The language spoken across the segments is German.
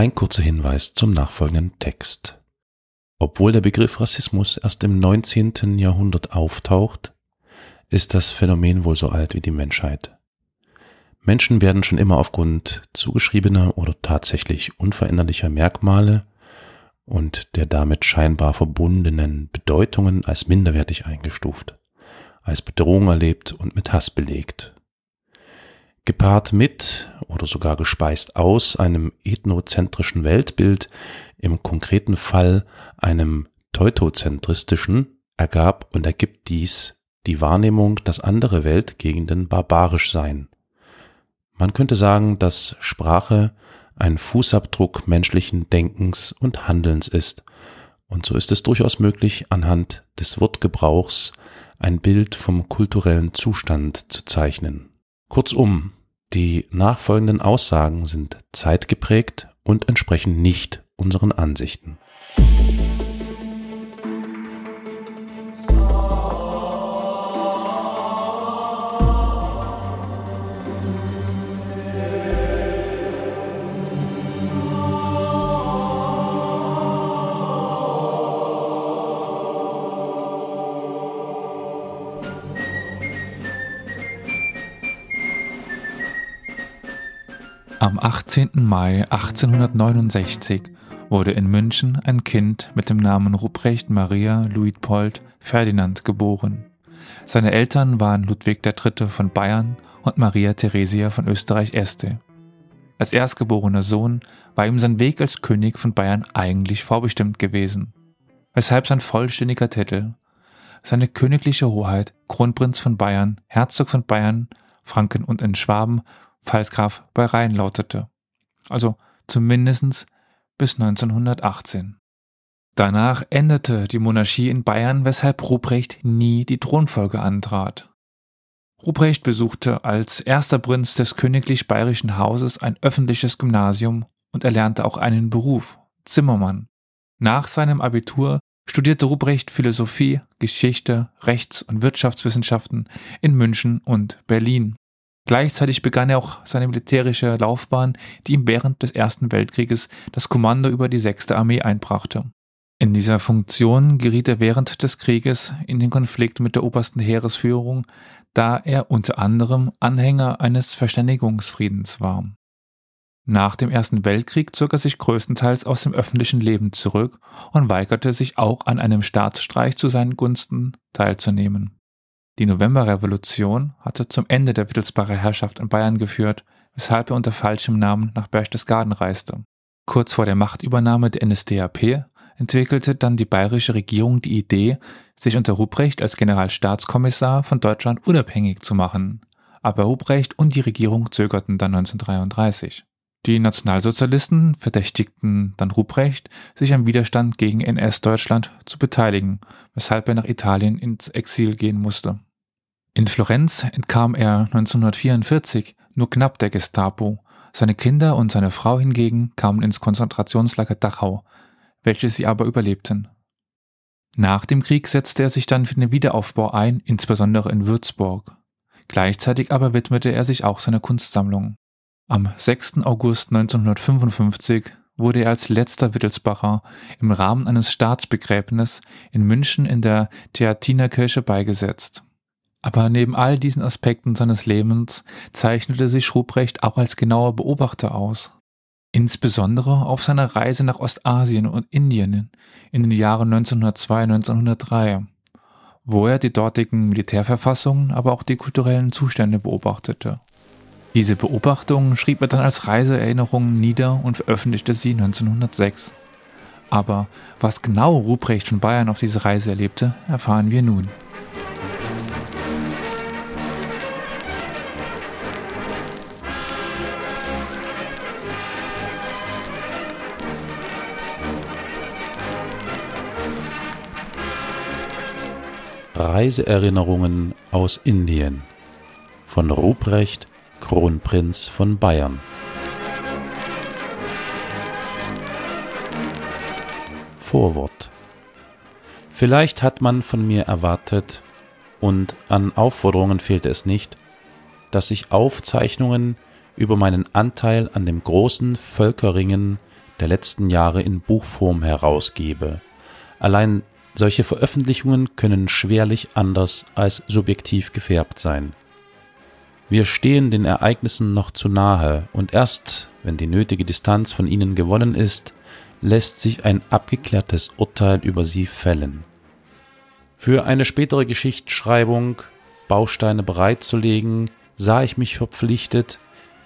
Ein kurzer Hinweis zum nachfolgenden Text. Obwohl der Begriff Rassismus erst im 19. Jahrhundert auftaucht, ist das Phänomen wohl so alt wie die Menschheit. Menschen werden schon immer aufgrund zugeschriebener oder tatsächlich unveränderlicher Merkmale und der damit scheinbar verbundenen Bedeutungen als minderwertig eingestuft, als Bedrohung erlebt und mit Hass belegt. Gepaart mit oder sogar gespeist aus einem ethnozentrischen Weltbild, im konkreten Fall einem teutozentristischen, ergab und ergibt dies die Wahrnehmung, dass andere Weltgegenden barbarisch seien. Man könnte sagen, dass Sprache ein Fußabdruck menschlichen Denkens und Handelns ist, und so ist es durchaus möglich, anhand des Wortgebrauchs ein Bild vom kulturellen Zustand zu zeichnen. Kurzum, die nachfolgenden Aussagen sind zeitgeprägt und entsprechen nicht unseren Ansichten. Am 18. Mai 1869 wurde in München ein Kind mit dem Namen Ruprecht Maria Luitpold Ferdinand geboren. Seine Eltern waren Ludwig III. von Bayern und Maria Theresia von Österreich-Este. Als erstgeborener Sohn war ihm sein Weg als König von Bayern eigentlich vorbestimmt gewesen, weshalb sein vollständiger Titel, seine königliche Hoheit, Kronprinz von Bayern, Herzog von Bayern, Franken und in Schwaben Pfalzgraf bei Rhein lautete. Also zumindest bis 1918. Danach endete die Monarchie in Bayern, weshalb Ruprecht nie die Thronfolge antrat. Ruprecht besuchte als erster Prinz des königlich bayerischen Hauses ein öffentliches Gymnasium und erlernte auch einen Beruf, Zimmermann. Nach seinem Abitur studierte Ruprecht Philosophie, Geschichte, Rechts- und Wirtschaftswissenschaften in München und Berlin. Gleichzeitig begann er auch seine militärische Laufbahn, die ihm während des Ersten Weltkrieges das Kommando über die Sechste Armee einbrachte. In dieser Funktion geriet er während des Krieges in den Konflikt mit der obersten Heeresführung, da er unter anderem Anhänger eines Verständigungsfriedens war. Nach dem Ersten Weltkrieg zog er sich größtenteils aus dem öffentlichen Leben zurück und weigerte sich auch an einem Staatsstreich zu seinen Gunsten teilzunehmen. Die Novemberrevolution hatte zum Ende der Wittelsbacher Herrschaft in Bayern geführt, weshalb er unter falschem Namen nach Berchtesgaden reiste. Kurz vor der Machtübernahme der NSDAP entwickelte dann die bayerische Regierung die Idee, sich unter Ruprecht als Generalstaatskommissar von Deutschland unabhängig zu machen. Aber Ruprecht und die Regierung zögerten dann 1933. Die Nationalsozialisten verdächtigten dann Ruprecht, sich am Widerstand gegen NS-Deutschland zu beteiligen, weshalb er nach Italien ins Exil gehen musste. In Florenz entkam er 1944 nur knapp der Gestapo. Seine Kinder und seine Frau hingegen kamen ins Konzentrationslager Dachau, welches sie aber überlebten. Nach dem Krieg setzte er sich dann für den Wiederaufbau ein, insbesondere in Würzburg. Gleichzeitig aber widmete er sich auch seiner Kunstsammlung. Am 6. August 1955 wurde er als letzter Wittelsbacher im Rahmen eines Staatsbegräbnisses in München in der Theatinerkirche beigesetzt. Aber neben all diesen Aspekten seines Lebens zeichnete sich Ruprecht auch als genauer Beobachter aus. Insbesondere auf seiner Reise nach Ostasien und Indien in den Jahren 1902 1903, wo er die dortigen Militärverfassungen, aber auch die kulturellen Zustände beobachtete. Diese Beobachtungen schrieb er dann als Reiseerinnerungen nieder und veröffentlichte sie 1906. Aber was genau Ruprecht von Bayern auf diese Reise erlebte, erfahren wir nun. Reiseerinnerungen aus Indien von Ruprecht, Kronprinz von Bayern. Vorwort Vielleicht hat man von mir erwartet, und an Aufforderungen fehlte es nicht, dass ich Aufzeichnungen über meinen Anteil an dem großen Völkerringen der letzten Jahre in Buchform herausgebe. Allein solche Veröffentlichungen können schwerlich anders als subjektiv gefärbt sein. Wir stehen den Ereignissen noch zu nahe und erst, wenn die nötige Distanz von ihnen gewonnen ist, lässt sich ein abgeklärtes Urteil über sie fällen. Für eine spätere Geschichtsschreibung Bausteine bereitzulegen, sah ich mich verpflichtet,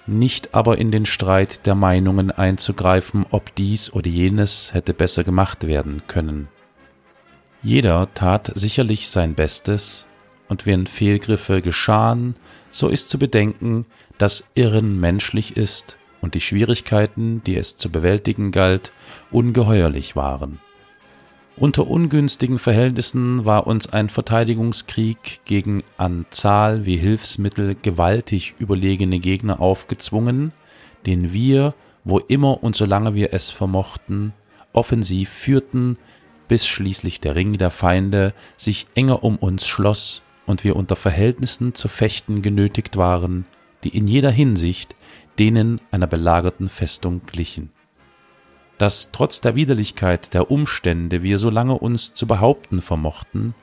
nicht aber in den Streit der Meinungen einzugreifen, ob dies oder jenes hätte besser gemacht werden können. Jeder tat sicherlich sein Bestes, und wenn Fehlgriffe geschahen, so ist zu bedenken, dass Irren menschlich ist und die Schwierigkeiten, die es zu bewältigen galt, ungeheuerlich waren. Unter ungünstigen Verhältnissen war uns ein Verteidigungskrieg gegen an Zahl wie Hilfsmittel gewaltig überlegene Gegner aufgezwungen, den wir, wo immer und solange wir es vermochten, offensiv führten, bis schließlich der Ring der Feinde sich enger um uns schloss und wir unter Verhältnissen zu fechten genötigt waren, die in jeder Hinsicht denen einer belagerten Festung glichen dass trotz der Widerlichkeit der Umstände wir so lange uns zu behaupten vermochten,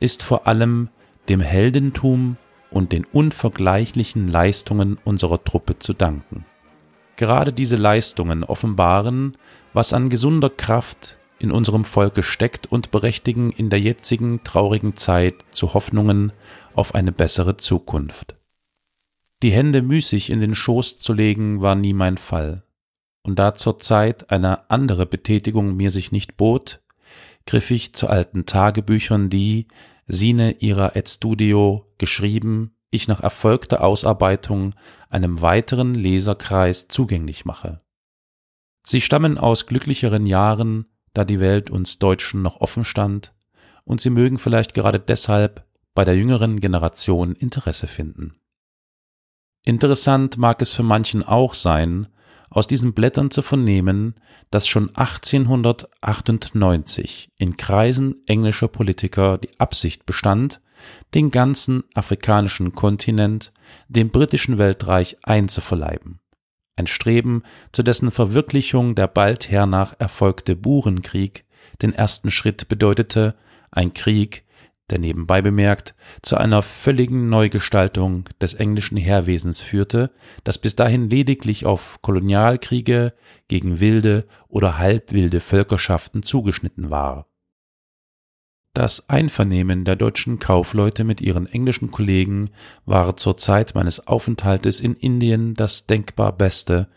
ist vor allem dem Heldentum und den unvergleichlichen Leistungen unserer Truppe zu danken. Gerade diese Leistungen offenbaren, was an gesunder Kraft in unserem Volke steckt und berechtigen in der jetzigen traurigen Zeit zu Hoffnungen auf eine bessere Zukunft. Die Hände müßig in den Schoß zu legen war nie mein Fall und da zur Zeit eine andere Betätigung mir sich nicht bot, griff ich zu alten Tagebüchern, die, sine ihrer et studio, geschrieben, ich nach erfolgter Ausarbeitung einem weiteren Leserkreis zugänglich mache. Sie stammen aus glücklicheren Jahren, da die Welt uns Deutschen noch offen stand, und sie mögen vielleicht gerade deshalb bei der jüngeren Generation Interesse finden. Interessant mag es für manchen auch sein, aus diesen Blättern zu vernehmen, dass schon 1898 in Kreisen englischer Politiker die Absicht bestand, den ganzen afrikanischen Kontinent dem britischen Weltreich einzuverleiben. Ein Streben, zu dessen Verwirklichung der bald hernach erfolgte Burenkrieg den ersten Schritt bedeutete, ein Krieg, der nebenbei bemerkt zu einer völligen Neugestaltung des englischen Heerwesens führte, das bis dahin lediglich auf Kolonialkriege gegen wilde oder halbwilde Völkerschaften zugeschnitten war. Das Einvernehmen der deutschen Kaufleute mit ihren englischen Kollegen war zur Zeit meines Aufenthaltes in Indien das denkbar beste,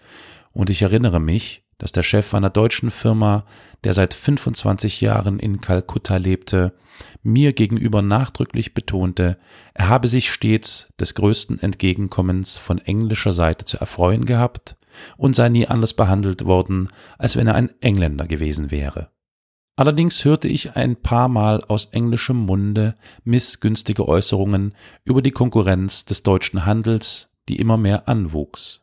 und ich erinnere mich, dass der Chef einer deutschen Firma, der seit 25 Jahren in Kalkutta lebte, mir gegenüber nachdrücklich betonte, er habe sich stets des größten Entgegenkommens von englischer Seite zu erfreuen gehabt und sei nie anders behandelt worden, als wenn er ein Engländer gewesen wäre. Allerdings hörte ich ein paar Mal aus englischem Munde missgünstige Äußerungen über die Konkurrenz des deutschen Handels, die immer mehr anwuchs.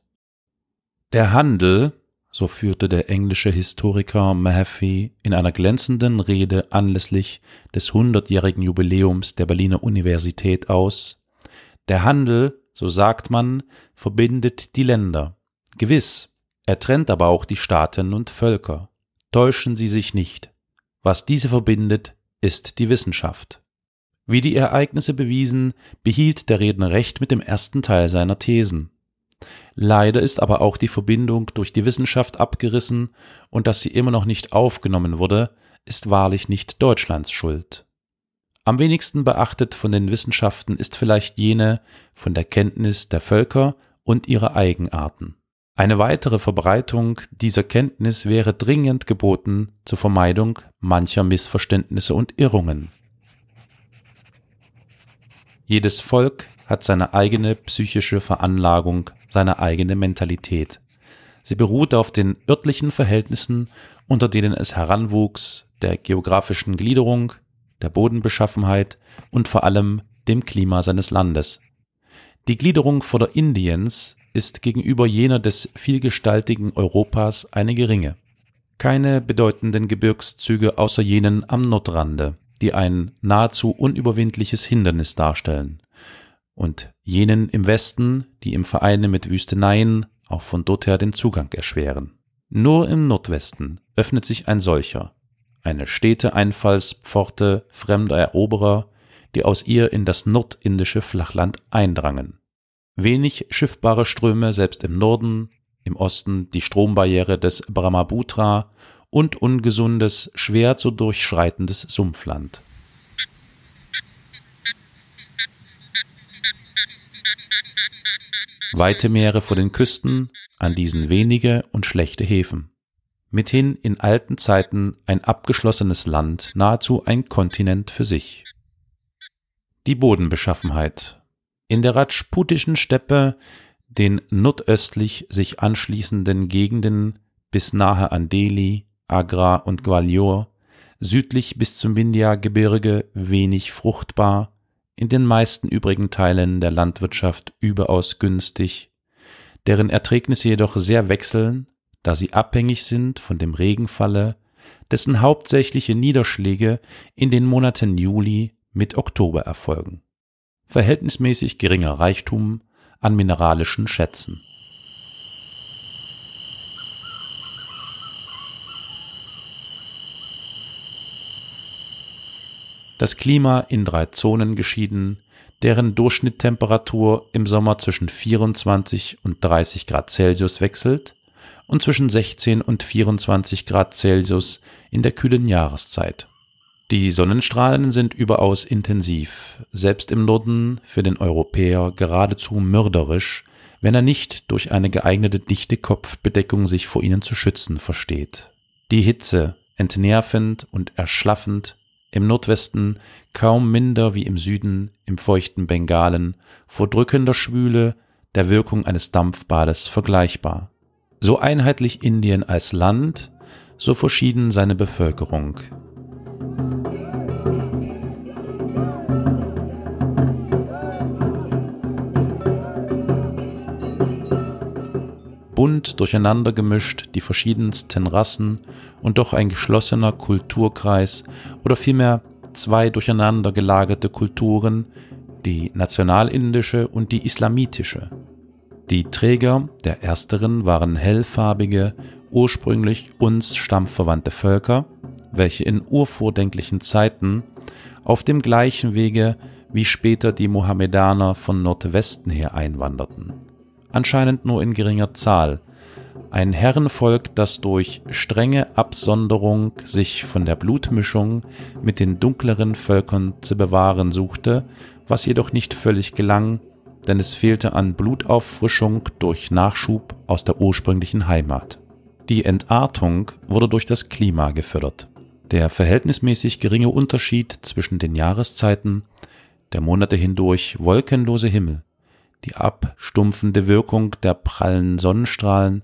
Der Handel, so führte der englische Historiker Mahaffey in einer glänzenden Rede anlässlich des hundertjährigen Jubiläums der Berliner Universität aus. Der Handel, so sagt man, verbindet die Länder. Gewiss, er trennt aber auch die Staaten und Völker. Täuschen Sie sich nicht. Was diese verbindet, ist die Wissenschaft. Wie die Ereignisse bewiesen, behielt der Redner recht mit dem ersten Teil seiner Thesen. Leider ist aber auch die Verbindung durch die Wissenschaft abgerissen und dass sie immer noch nicht aufgenommen wurde, ist wahrlich nicht Deutschlands Schuld. Am wenigsten beachtet von den Wissenschaften ist vielleicht jene von der Kenntnis der Völker und ihrer Eigenarten. Eine weitere Verbreitung dieser Kenntnis wäre dringend geboten zur Vermeidung mancher Missverständnisse und Irrungen. Jedes Volk hat seine eigene psychische Veranlagung, seine eigene Mentalität. Sie beruht auf den örtlichen Verhältnissen, unter denen es heranwuchs, der geografischen Gliederung, der Bodenbeschaffenheit und vor allem dem Klima seines Landes. Die Gliederung Vorder-Indiens ist gegenüber jener des vielgestaltigen Europas eine geringe. Keine bedeutenden Gebirgszüge außer jenen am Nordrande die ein nahezu unüberwindliches Hindernis darstellen, und jenen im Westen, die im Vereine mit Wüsteneien auch von dorther den Zugang erschweren. Nur im Nordwesten öffnet sich ein solcher, eine stete Einfallspforte fremder Eroberer, die aus ihr in das nordindische Flachland eindrangen. Wenig schiffbare Ströme selbst im Norden, im Osten die Strombarriere des Brahmaputra und ungesundes, schwer zu durchschreitendes Sumpfland. Weite Meere vor den Küsten, an diesen wenige und schlechte Häfen. Mithin in alten Zeiten ein abgeschlossenes Land, nahezu ein Kontinent für sich. Die Bodenbeschaffenheit. In der Rajputischen Steppe, den nordöstlich sich anschließenden Gegenden bis nahe an Delhi, Agra und Gwalior, südlich bis zum Vindhya-Gebirge wenig fruchtbar, in den meisten übrigen Teilen der Landwirtschaft überaus günstig, deren Erträgnisse jedoch sehr wechseln, da sie abhängig sind von dem Regenfalle, dessen hauptsächliche Niederschläge in den Monaten Juli mit Oktober erfolgen. Verhältnismäßig geringer Reichtum an mineralischen Schätzen. das Klima in drei Zonen geschieden, deren Durchschnitttemperatur im Sommer zwischen 24 und 30 Grad Celsius wechselt und zwischen 16 und 24 Grad Celsius in der kühlen Jahreszeit. Die Sonnenstrahlen sind überaus intensiv, selbst im Norden für den Europäer geradezu mörderisch, wenn er nicht durch eine geeignete dichte Kopfbedeckung sich vor ihnen zu schützen versteht. Die Hitze, entnervend und erschlaffend, im Nordwesten kaum minder wie im Süden, im feuchten Bengalen, vor drückender Schwüle, der Wirkung eines Dampfbades vergleichbar. So einheitlich Indien als Land, so verschieden seine Bevölkerung. Bunt durcheinander gemischt die verschiedensten Rassen und doch ein geschlossener Kulturkreis oder vielmehr zwei durcheinander gelagerte Kulturen, die nationalindische und die islamitische. Die Träger der ersteren waren hellfarbige, ursprünglich uns stammverwandte Völker, welche in urvordenklichen Zeiten auf dem gleichen Wege wie später die Mohammedaner von Nordwesten her einwanderten anscheinend nur in geringer Zahl, ein Herrenvolk, das durch strenge Absonderung sich von der Blutmischung mit den dunkleren Völkern zu bewahren suchte, was jedoch nicht völlig gelang, denn es fehlte an Blutauffrischung durch Nachschub aus der ursprünglichen Heimat. Die Entartung wurde durch das Klima gefördert. Der verhältnismäßig geringe Unterschied zwischen den Jahreszeiten, der Monate hindurch wolkenlose Himmel, die abstumpfende Wirkung der prallen Sonnenstrahlen,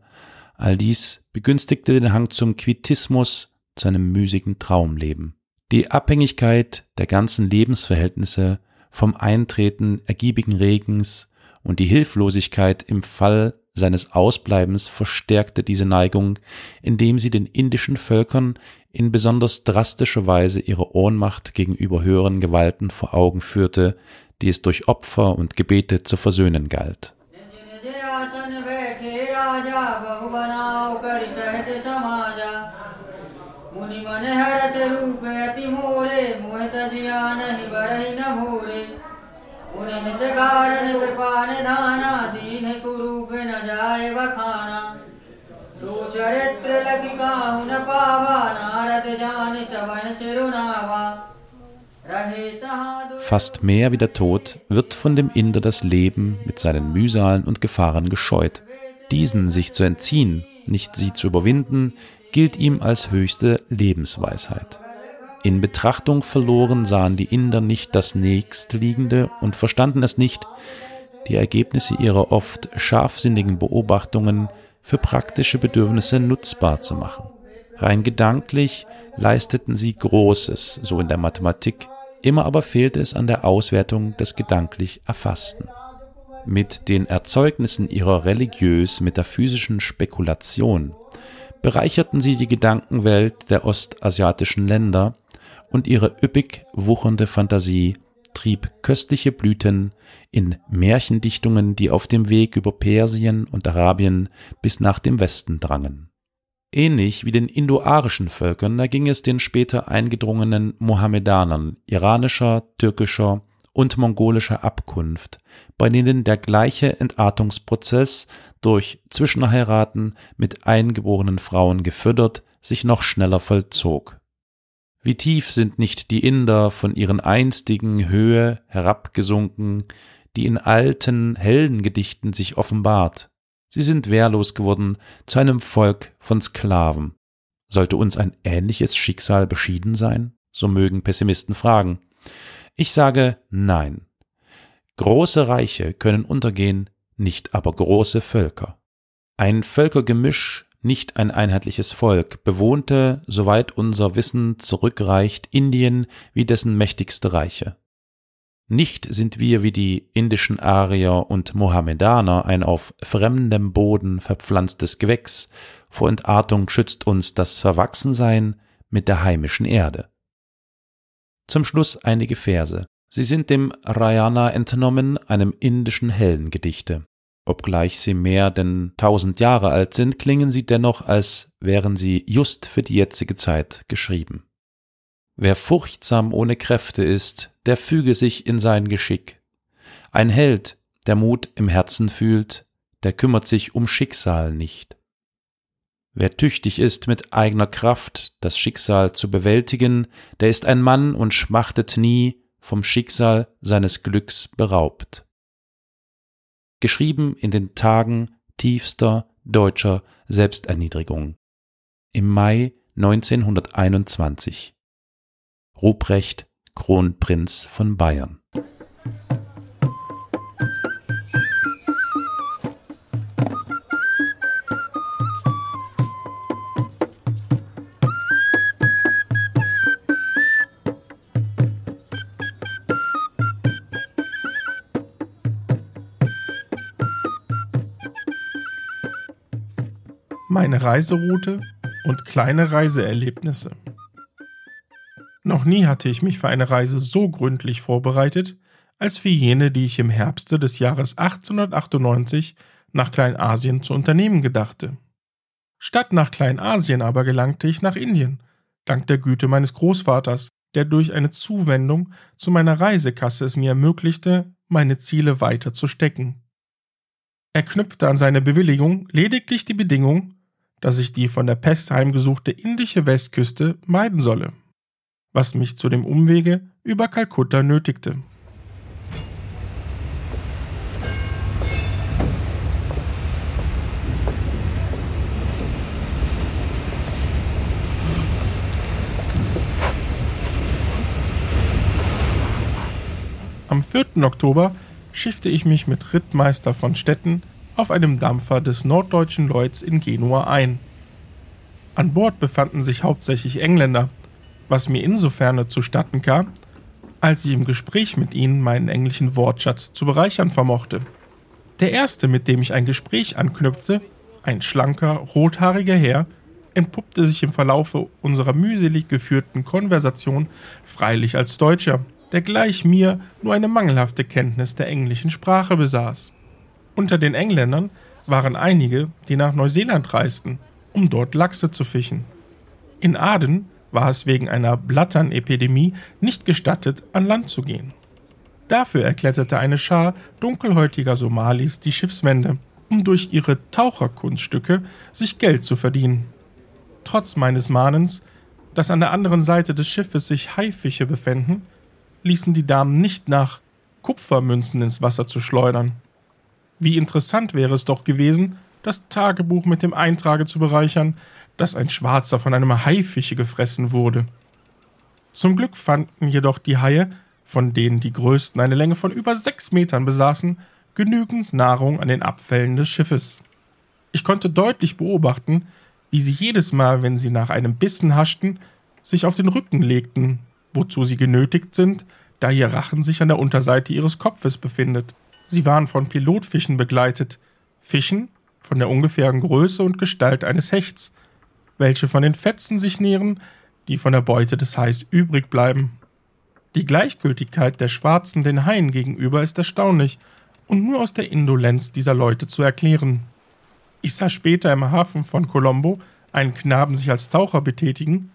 all dies begünstigte den Hang zum Quietismus, zu einem müßigen Traumleben. Die Abhängigkeit der ganzen Lebensverhältnisse vom Eintreten ergiebigen Regens und die Hilflosigkeit im Fall seines Ausbleibens verstärkte diese Neigung, indem sie den indischen Völkern in besonders drastischer Weise ihre Ohnmacht gegenüber höheren Gewalten vor Augen führte, die es durch Opfer und Gebete zu versöhnen galt. चरित्र लगी काहु न पावा नारद जान सबन सिरुनावा Fast mehr wie der Tod wird von dem Inder das Leben mit seinen Mühsalen und Gefahren gescheut. Diesen sich zu entziehen, nicht sie zu überwinden, gilt ihm als höchste Lebensweisheit. In Betrachtung verloren sahen die Inder nicht das nächstliegende und verstanden es nicht, die Ergebnisse ihrer oft scharfsinnigen Beobachtungen für praktische Bedürfnisse nutzbar zu machen. Rein gedanklich leisteten sie Großes, so in der Mathematik, immer aber fehlte es an der Auswertung des gedanklich Erfassten. Mit den Erzeugnissen ihrer religiös-metaphysischen Spekulation bereicherten sie die Gedankenwelt der ostasiatischen Länder und ihre üppig wuchernde Fantasie trieb köstliche Blüten in Märchendichtungen, die auf dem Weg über Persien und Arabien bis nach dem Westen drangen. Ähnlich wie den indoarischen Völkern erging es den später eingedrungenen Mohammedanern iranischer, türkischer und mongolischer Abkunft, bei denen der gleiche Entartungsprozess durch Zwischenheiraten mit eingeborenen Frauen gefördert sich noch schneller vollzog. Wie tief sind nicht die Inder von ihren einstigen Höhe herabgesunken, die in alten Heldengedichten sich offenbart. Sie sind wehrlos geworden zu einem Volk von Sklaven. Sollte uns ein ähnliches Schicksal beschieden sein? So mögen Pessimisten fragen. Ich sage nein. Große Reiche können untergehen, nicht aber große Völker. Ein Völkergemisch, nicht ein einheitliches Volk, bewohnte, soweit unser Wissen zurückreicht, Indien wie dessen mächtigste Reiche. Nicht sind wir wie die indischen Arier und Mohammedaner ein auf fremdem Boden verpflanztes Gewächs, vor Entartung schützt uns das Verwachsensein mit der heimischen Erde. Zum Schluss einige Verse. Sie sind dem Rayana entnommen, einem indischen Heldengedichte. Obgleich sie mehr denn tausend Jahre alt sind, klingen sie dennoch, als wären sie just für die jetzige Zeit geschrieben. Wer furchtsam ohne Kräfte ist, der füge sich in sein Geschick. Ein Held, der Mut im Herzen fühlt, der kümmert sich um Schicksal nicht. Wer tüchtig ist mit eigener Kraft, das Schicksal zu bewältigen, der ist ein Mann und schmachtet nie, vom Schicksal seines Glücks beraubt. Geschrieben in den Tagen tiefster deutscher Selbsterniedrigung. Im Mai 1921. Ruprecht, Kronprinz von Bayern. Meine Reiseroute und kleine Reiseerlebnisse. Noch nie hatte ich mich für eine Reise so gründlich vorbereitet, als für jene, die ich im Herbste des Jahres 1898 nach Kleinasien zu unternehmen gedachte. Statt nach Kleinasien aber gelangte ich nach Indien, dank der Güte meines Großvaters, der durch eine Zuwendung zu meiner Reisekasse es mir ermöglichte, meine Ziele weiter zu stecken. Er knüpfte an seine Bewilligung lediglich die Bedingung, dass ich die von der Pest heimgesuchte indische Westküste meiden solle, was mich zu dem Umwege über Kalkutta nötigte. Am 4. Oktober schiffte ich mich mit Rittmeister von Stetten auf einem Dampfer des Norddeutschen Lloyds in Genua ein. An Bord befanden sich hauptsächlich Engländer, was mir insofern zustatten kam, als ich im Gespräch mit ihnen meinen englischen Wortschatz zu bereichern vermochte. Der erste, mit dem ich ein Gespräch anknüpfte, ein schlanker, rothaariger Herr, entpuppte sich im Verlaufe unserer mühselig geführten Konversation freilich als Deutscher, der gleich mir nur eine mangelhafte Kenntnis der englischen Sprache besaß. Unter den Engländern waren einige, die nach Neuseeland reisten, um dort Lachse zu fischen. In Aden war es wegen einer Blatternepidemie nicht gestattet, an Land zu gehen. Dafür erkletterte eine Schar dunkelhäutiger Somalis die Schiffswände, um durch ihre Taucherkunststücke sich Geld zu verdienen. Trotz meines Mahnens, dass an der anderen Seite des Schiffes sich Haifische befänden, ließen die Damen nicht nach, Kupfermünzen ins Wasser zu schleudern. Wie interessant wäre es doch gewesen, das Tagebuch mit dem Eintrage zu bereichern, dass ein Schwarzer von einem Haifische gefressen wurde. Zum Glück fanden jedoch die Haie, von denen die größten eine Länge von über sechs Metern besaßen, genügend Nahrung an den Abfällen des Schiffes. Ich konnte deutlich beobachten, wie sie jedes Mal, wenn sie nach einem Bissen haschten, sich auf den Rücken legten, wozu sie genötigt sind, da ihr Rachen sich an der Unterseite ihres Kopfes befindet. Sie waren von Pilotfischen begleitet, Fischen von der ungefähren Größe und Gestalt eines Hechts, welche von den Fetzen sich nähren, die von der Beute des Hais übrig bleiben. Die Gleichgültigkeit der Schwarzen den Haien gegenüber ist erstaunlich und nur aus der Indolenz dieser Leute zu erklären. Ich sah später im Hafen von Colombo einen Knaben sich als Taucher betätigen,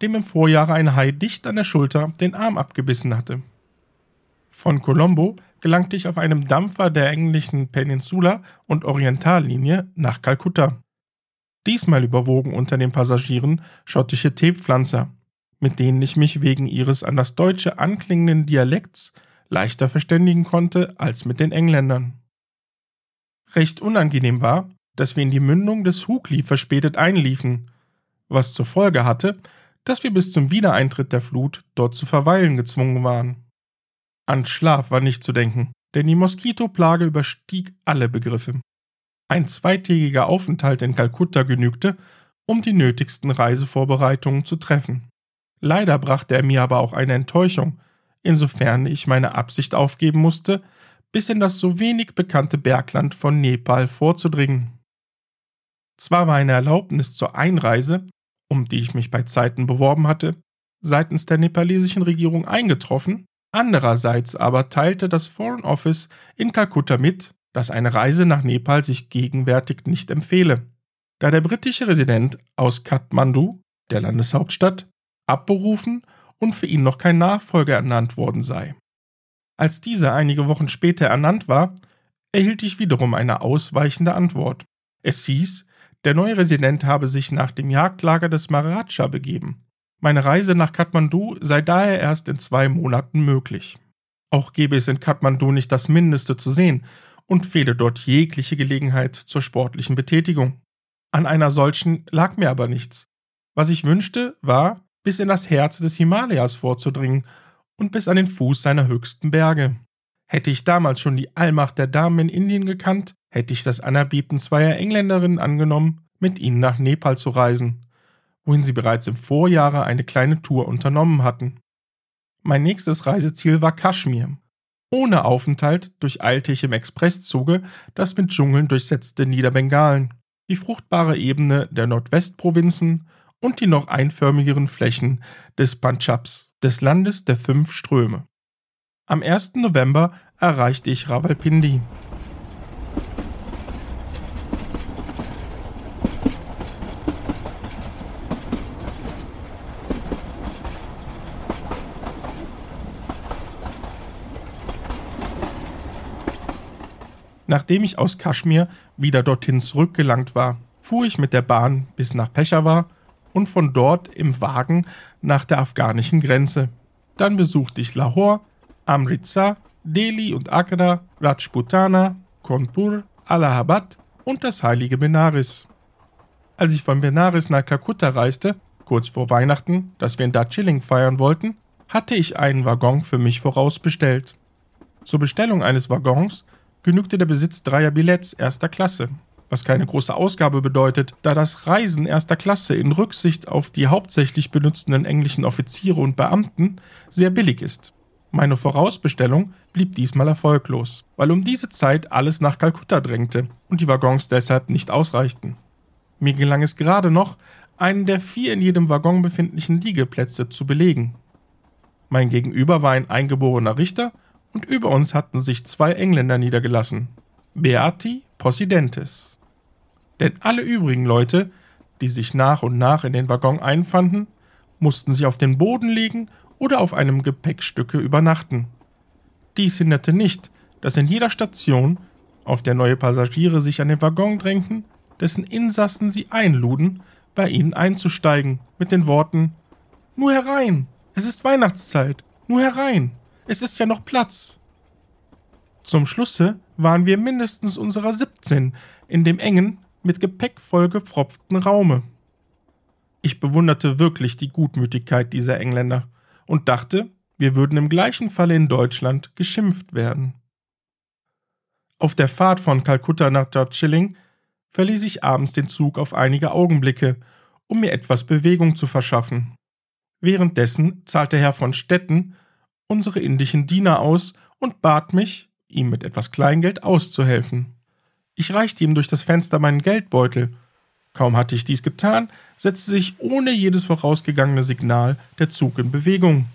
dem im Vorjahre ein Hai dicht an der Schulter den Arm abgebissen hatte. Von Colombo gelangte ich auf einem Dampfer der englischen Peninsula- und Orientallinie nach Kalkutta. Diesmal überwogen unter den Passagieren schottische Teepflanzer, mit denen ich mich wegen ihres an das Deutsche anklingenden Dialekts leichter verständigen konnte als mit den Engländern. Recht unangenehm war, dass wir in die Mündung des Hugli verspätet einliefen, was zur Folge hatte, dass wir bis zum Wiedereintritt der Flut dort zu verweilen gezwungen waren. An Schlaf war nicht zu denken, denn die Moskitoplage überstieg alle Begriffe. Ein zweitägiger Aufenthalt in Kalkutta genügte, um die nötigsten Reisevorbereitungen zu treffen. Leider brachte er mir aber auch eine Enttäuschung, insofern ich meine Absicht aufgeben musste, bis in das so wenig bekannte Bergland von Nepal vorzudringen. Zwar war eine Erlaubnis zur Einreise, um die ich mich bei Zeiten beworben hatte, seitens der nepalesischen Regierung eingetroffen, andererseits aber teilte das Foreign Office in Kalkutta mit, dass eine Reise nach Nepal sich gegenwärtig nicht empfehle, da der britische Resident aus Kathmandu, der Landeshauptstadt, abberufen und für ihn noch kein Nachfolger ernannt worden sei. Als dieser einige Wochen später ernannt war, erhielt ich wiederum eine ausweichende Antwort. Es hieß, der neue Resident habe sich nach dem Jagdlager des Maharaja begeben. Meine Reise nach Kathmandu sei daher erst in zwei Monaten möglich. Auch gebe es in Kathmandu nicht das Mindeste zu sehen und fehle dort jegliche Gelegenheit zur sportlichen Betätigung. An einer solchen lag mir aber nichts. Was ich wünschte, war, bis in das Herz des Himalayas vorzudringen und bis an den Fuß seiner höchsten Berge. Hätte ich damals schon die Allmacht der Damen in Indien gekannt, hätte ich das Anerbieten zweier Engländerinnen angenommen, mit ihnen nach Nepal zu reisen, wohin sie bereits im Vorjahre eine kleine Tour unternommen hatten. Mein nächstes Reiseziel war Kaschmir. Ohne Aufenthalt durcheilte ich im Expresszuge das mit Dschungeln durchsetzte Niederbengalen, die fruchtbare Ebene der Nordwestprovinzen und die noch einförmigeren Flächen des Panchabs, des Landes der fünf Ströme. Am 1. November erreichte ich Rawalpindi. Nachdem ich aus Kaschmir wieder dorthin zurückgelangt war, fuhr ich mit der Bahn bis nach Peshawar und von dort im Wagen nach der afghanischen Grenze. Dann besuchte ich Lahore, Amritsar, Delhi und Agra, Rajputana, Kanpur, Allahabad und das heilige Benares. Als ich von Benares nach Kalkutta reiste, kurz vor Weihnachten, das wir in Darjeeling feiern wollten, hatte ich einen Waggon für mich vorausbestellt. Zur Bestellung eines Waggons genügte der Besitz dreier Billets erster Klasse was keine große Ausgabe bedeutet, da das Reisen erster Klasse in Rücksicht auf die hauptsächlich benutzenden englischen Offiziere und Beamten sehr billig ist. Meine Vorausbestellung blieb diesmal erfolglos, weil um diese Zeit alles nach Kalkutta drängte und die Waggons deshalb nicht ausreichten. Mir gelang es gerade noch, einen der vier in jedem Waggon befindlichen Liegeplätze zu belegen. Mein Gegenüber war ein eingeborener Richter und über uns hatten sich zwei Engländer niedergelassen, Beati Possidentes. Denn alle übrigen Leute, die sich nach und nach in den Waggon einfanden, mussten sich auf den Boden legen oder auf einem Gepäckstücke übernachten. Dies hinderte nicht, dass in jeder Station, auf der neue Passagiere sich an den Waggon drängten, dessen Insassen sie einluden, bei ihnen einzusteigen, mit den Worten Nur herein, es ist Weihnachtszeit, nur herein, es ist ja noch Platz. Zum Schlusse waren wir mindestens unserer 17 in dem engen, mit Gepäck vollgepfropften Raume. Ich bewunderte wirklich die Gutmütigkeit dieser Engländer und dachte, wir würden im gleichen Falle in Deutschland geschimpft werden. Auf der Fahrt von Kalkutta nach Darjeeling verließ ich abends den Zug auf einige Augenblicke, um mir etwas Bewegung zu verschaffen. Währenddessen zahlte Herr von Stetten unsere indischen Diener aus und bat mich, ihm mit etwas Kleingeld auszuhelfen. Ich reichte ihm durch das Fenster meinen Geldbeutel. Kaum hatte ich dies getan, setzte sich ohne jedes vorausgegangene Signal der Zug in Bewegung.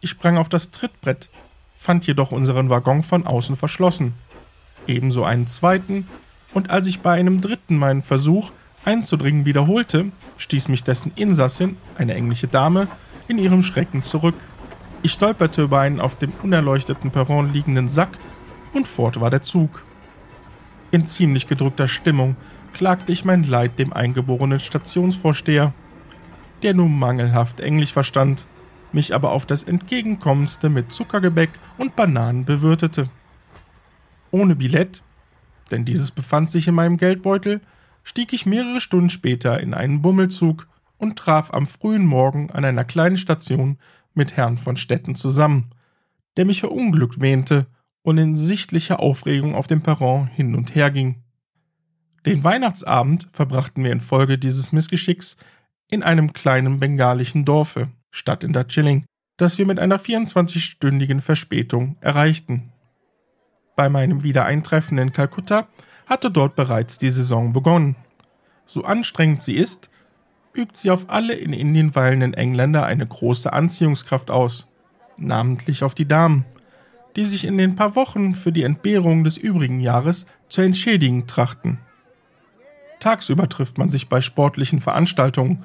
Ich sprang auf das Trittbrett, fand jedoch unseren Waggon von außen verschlossen. Ebenso einen zweiten, und als ich bei einem dritten meinen Versuch einzudringen wiederholte, stieß mich dessen Insassin, eine englische Dame, in ihrem Schrecken zurück. Ich stolperte über einen auf dem unerleuchteten Perron liegenden Sack und fort war der Zug. In ziemlich gedrückter Stimmung klagte ich mein Leid dem eingeborenen Stationsvorsteher, der nur mangelhaft Englisch verstand, mich aber auf das entgegenkommendste mit Zuckergebäck und Bananen bewirtete. Ohne Billett, denn dieses befand sich in meinem Geldbeutel, stieg ich mehrere Stunden später in einen Bummelzug und traf am frühen Morgen an einer kleinen Station mit Herrn von Stetten zusammen, der mich verunglückt wähnte und in sichtlicher Aufregung auf dem Perron hin und her ging. Den Weihnachtsabend verbrachten wir infolge dieses Missgeschicks in einem kleinen bengalischen Dorfe, statt in Darjeeling, das wir mit einer 24-stündigen Verspätung erreichten. Bei meinem Wiedereintreffen in Kalkutta hatte dort bereits die Saison begonnen. So anstrengend sie ist, übt sie auf alle in Indien weilenden Engländer eine große Anziehungskraft aus, namentlich auf die Damen, die sich in den paar Wochen für die Entbehrung des übrigen Jahres zu entschädigen trachten. Tagsüber trifft man sich bei sportlichen Veranstaltungen,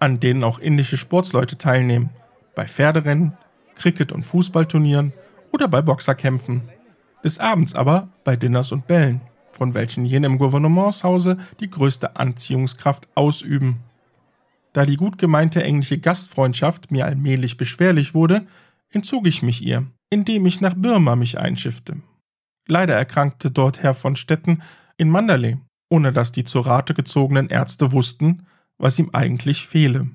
an denen auch indische Sportsleute teilnehmen, bei Pferderennen, Cricket- und Fußballturnieren oder bei Boxerkämpfen. Des Abends aber bei Dinners und Bällen, von welchen jene im Gouvernementshause die größte Anziehungskraft ausüben. Da die gut gemeinte englische Gastfreundschaft mir allmählich beschwerlich wurde, entzog ich mich ihr, indem ich nach Birma mich einschiffte. Leider erkrankte dort Herr von Stetten in Mandalay, ohne dass die zur Rate gezogenen Ärzte wussten, was ihm eigentlich fehle.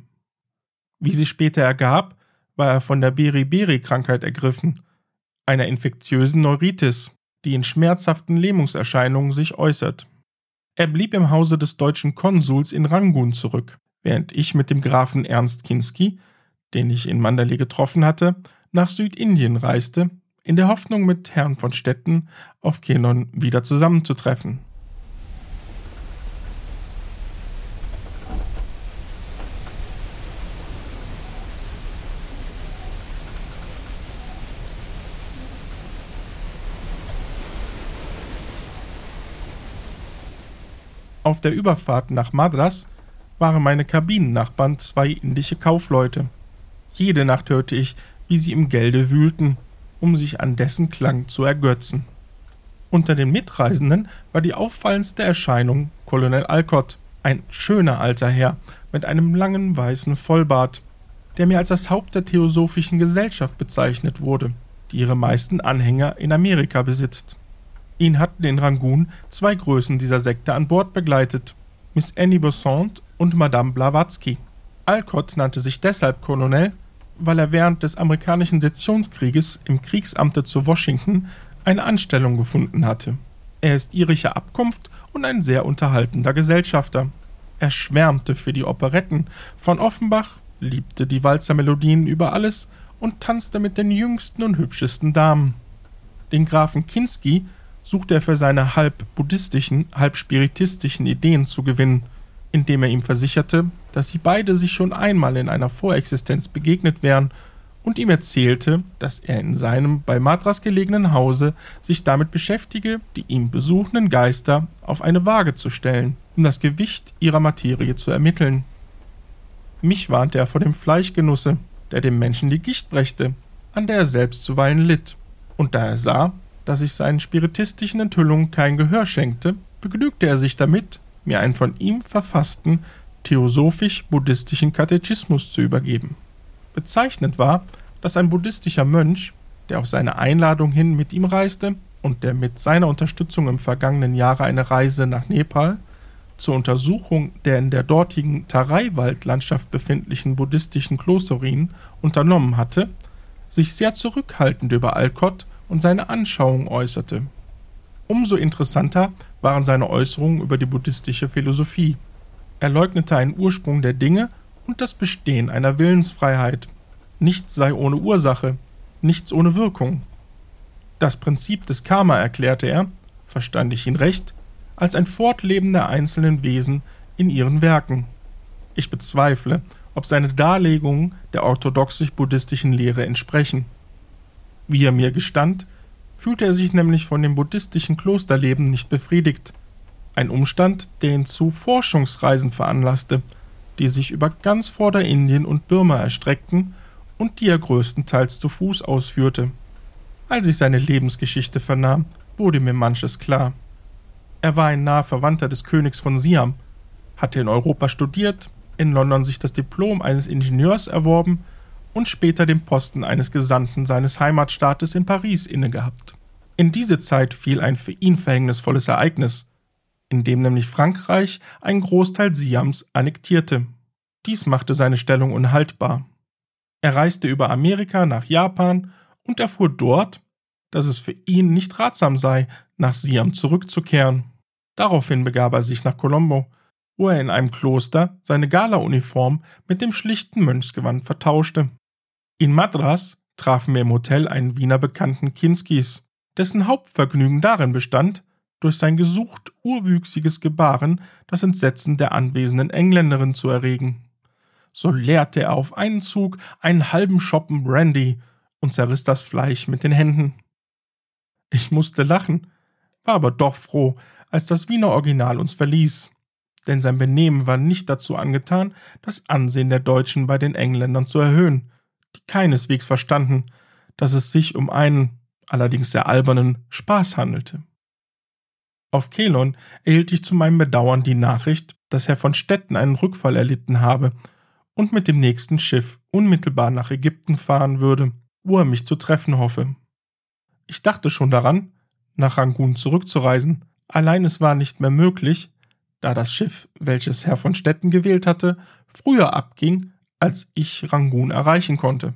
Wie sich später ergab, war er von der Beriberi-Krankheit ergriffen, einer infektiösen Neuritis, die in schmerzhaften Lähmungserscheinungen sich äußert. Er blieb im Hause des deutschen Konsuls in Rangun zurück, während ich mit dem Grafen Ernst Kinski, den ich in Mandalay getroffen hatte, nach Südindien reiste, in der Hoffnung, mit Herrn von Stetten auf Kenon wieder zusammenzutreffen. Auf der Überfahrt nach Madras waren meine Kabinennachbarn zwei indische Kaufleute. Jede Nacht hörte ich, wie sie im Gelde wühlten, um sich an dessen Klang zu ergötzen. Unter den Mitreisenden war die auffallendste Erscheinung Colonel Alcott, ein schöner alter Herr mit einem langen weißen Vollbart, der mir als das Haupt der Theosophischen Gesellschaft bezeichnet wurde, die ihre meisten Anhänger in Amerika besitzt. Ihn hatten in Rangoon zwei Größen dieser Sekte an Bord begleitet, Miss Annie Besant und Madame Blavatsky. Alcott nannte sich deshalb Colonel, weil er während des amerikanischen Sezessionskrieges im Kriegsamte zu Washington eine Anstellung gefunden hatte. Er ist irischer Abkunft und ein sehr unterhaltender Gesellschafter. Er schwärmte für die Operetten von Offenbach, liebte die Walzermelodien über alles und tanzte mit den jüngsten und hübschesten Damen. Den Grafen Kinski sucht er für seine halb buddhistischen, halb spiritistischen Ideen zu gewinnen, indem er ihm versicherte, dass sie beide sich schon einmal in einer Vorexistenz begegnet wären und ihm erzählte, dass er in seinem bei Madras gelegenen Hause sich damit beschäftige, die ihm besuchenden Geister auf eine Waage zu stellen, um das Gewicht ihrer Materie zu ermitteln. Mich warnte er vor dem Fleischgenusse, der dem Menschen die Gicht brächte, an der er selbst zuweilen litt, und da er sah, dass ich seinen spiritistischen Enthüllungen kein Gehör schenkte, begnügte er sich damit, mir einen von ihm verfassten theosophisch-buddhistischen Katechismus zu übergeben. Bezeichnend war, dass ein buddhistischer Mönch, der auf seine Einladung hin mit ihm reiste und der mit seiner Unterstützung im vergangenen Jahre eine Reise nach Nepal zur Untersuchung der in der dortigen Tarai-Waldlandschaft befindlichen buddhistischen Klosterruinen unternommen hatte, sich sehr zurückhaltend über Alcott und seine Anschauung äußerte. Umso interessanter waren seine Äußerungen über die buddhistische Philosophie. Er leugnete einen Ursprung der Dinge und das Bestehen einer Willensfreiheit. Nichts sei ohne Ursache, nichts ohne Wirkung. Das Prinzip des Karma erklärte er, verstand ich ihn recht, als ein Fortleben der einzelnen Wesen in ihren Werken. Ich bezweifle, ob seine Darlegungen der orthodoxisch-buddhistischen Lehre entsprechen. Wie er mir gestand, fühlte er sich nämlich von dem buddhistischen Klosterleben nicht befriedigt, ein Umstand, der ihn zu Forschungsreisen veranlasste, die sich über ganz Vorderindien und Birma erstreckten und die er größtenteils zu Fuß ausführte. Als ich seine Lebensgeschichte vernahm, wurde mir manches klar. Er war ein naher Verwandter des Königs von Siam, hatte in Europa studiert, in London sich das Diplom eines Ingenieurs erworben und später den Posten eines Gesandten seines Heimatstaates in Paris innegehabt. In diese Zeit fiel ein für ihn verhängnisvolles Ereignis, in dem nämlich Frankreich einen Großteil Siams annektierte. Dies machte seine Stellung unhaltbar. Er reiste über Amerika nach Japan und erfuhr dort, dass es für ihn nicht ratsam sei, nach Siam zurückzukehren. Daraufhin begab er sich nach Colombo, wo er in einem Kloster seine Galauniform mit dem schlichten Mönchsgewand vertauschte. In Madras trafen wir im Hotel einen Wiener Bekannten Kinskis, dessen Hauptvergnügen darin bestand, durch sein gesucht urwüchsiges Gebaren das Entsetzen der anwesenden Engländerin zu erregen. So leerte er auf einen Zug einen halben Schoppen Brandy und zerriss das Fleisch mit den Händen. Ich musste lachen, war aber doch froh, als das Wiener Original uns verließ, denn sein Benehmen war nicht dazu angetan, das Ansehen der Deutschen bei den Engländern zu erhöhen, die keineswegs verstanden, dass es sich um einen, allerdings sehr albernen, Spaß handelte. Auf Kelon erhielt ich zu meinem Bedauern die Nachricht, dass Herr von Stetten einen Rückfall erlitten habe und mit dem nächsten Schiff unmittelbar nach Ägypten fahren würde, wo er mich zu treffen hoffe. Ich dachte schon daran, nach Rangun zurückzureisen, allein es war nicht mehr möglich, da das Schiff, welches Herr von Stetten gewählt hatte, früher abging, als ich Rangun erreichen konnte.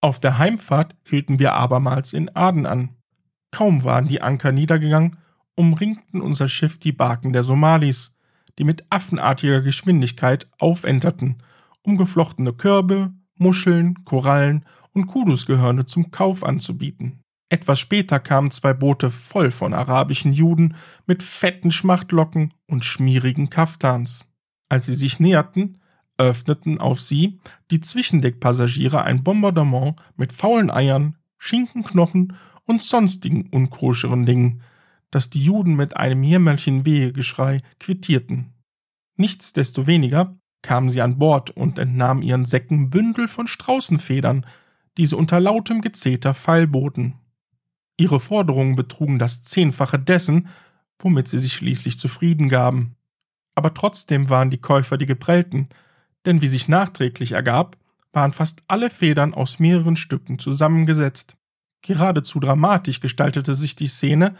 Auf der Heimfahrt hielten wir abermals in Aden an. Kaum waren die Anker niedergegangen, umringten unser Schiff die Barken der Somalis, die mit affenartiger Geschwindigkeit aufenterten, um geflochtene Körbe, Muscheln, Korallen und Kudusgehörne zum Kauf anzubieten. Etwas später kamen zwei Boote voll von arabischen Juden mit fetten Schmachtlocken und schmierigen Kaftans. Als sie sich näherten, öffneten auf sie die Zwischendeckpassagiere ein Bombardement mit faulen Eiern, Schinkenknochen und sonstigen unkoscheren Dingen, das die Juden mit einem jämmerlichen Wehegeschrei quittierten. Nichtsdestoweniger kamen sie an Bord und entnahmen ihren Säcken Bündel von Straußenfedern, die sie unter lautem Gezeter feilboten. Ihre Forderungen betrugen das Zehnfache dessen, womit sie sich schließlich zufrieden gaben. Aber trotzdem waren die Käufer die geprellten, denn wie sich nachträglich ergab, waren fast alle Federn aus mehreren Stücken zusammengesetzt. Geradezu dramatisch gestaltete sich die Szene,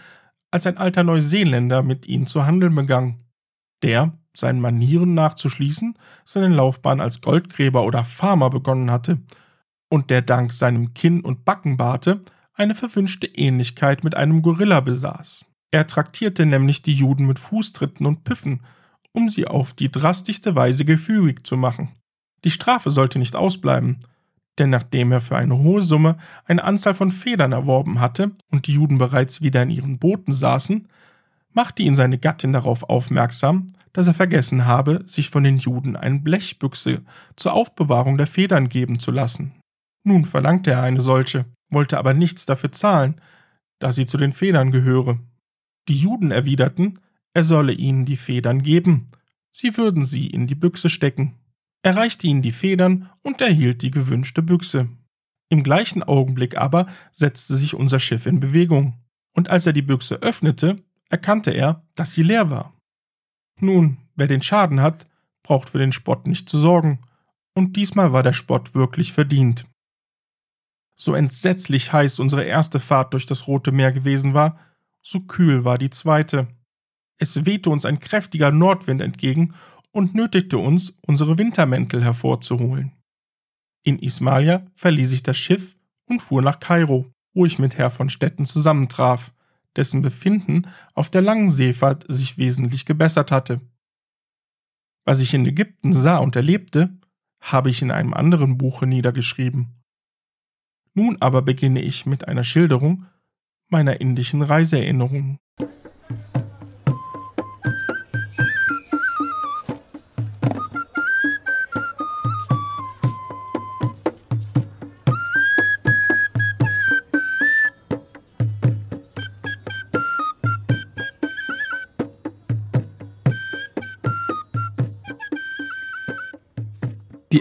als ein alter Neuseeländer mit ihnen zu handeln begann. Der, seinen Manieren nachzuschließen, seine Laufbahn als Goldgräber oder Farmer begonnen hatte, und der dank seinem Kinn- und Backenbarte eine verwünschte Ähnlichkeit mit einem Gorilla besaß. Er traktierte nämlich die Juden mit Fußtritten und Piffen, um sie auf die drastischste Weise gefügig zu machen. Die Strafe sollte nicht ausbleiben, denn nachdem er für eine hohe Summe eine Anzahl von Federn erworben hatte und die Juden bereits wieder in ihren Booten saßen, machte ihn seine Gattin darauf aufmerksam, dass er vergessen habe, sich von den Juden eine Blechbüchse zur Aufbewahrung der Federn geben zu lassen. Nun verlangte er eine solche, wollte aber nichts dafür zahlen, da sie zu den Federn gehöre. Die Juden erwiderten, er solle ihnen die Federn geben, sie würden sie in die Büchse stecken. Er reichte ihnen die Federn und erhielt die gewünschte Büchse. Im gleichen Augenblick aber setzte sich unser Schiff in Bewegung, und als er die Büchse öffnete, erkannte er, dass sie leer war. Nun, wer den Schaden hat, braucht für den Spott nicht zu sorgen, und diesmal war der Spott wirklich verdient. So entsetzlich heiß unsere erste Fahrt durch das Rote Meer gewesen war, so kühl war die zweite. Es wehte uns ein kräftiger Nordwind entgegen und nötigte uns, unsere Wintermäntel hervorzuholen. In Ismalia verließ ich das Schiff und fuhr nach Kairo, wo ich mit Herr von Stetten zusammentraf, dessen Befinden auf der langen Seefahrt sich wesentlich gebessert hatte. Was ich in Ägypten sah und erlebte, habe ich in einem anderen Buche niedergeschrieben. Nun aber beginne ich mit einer Schilderung meiner indischen Reiseerinnerungen.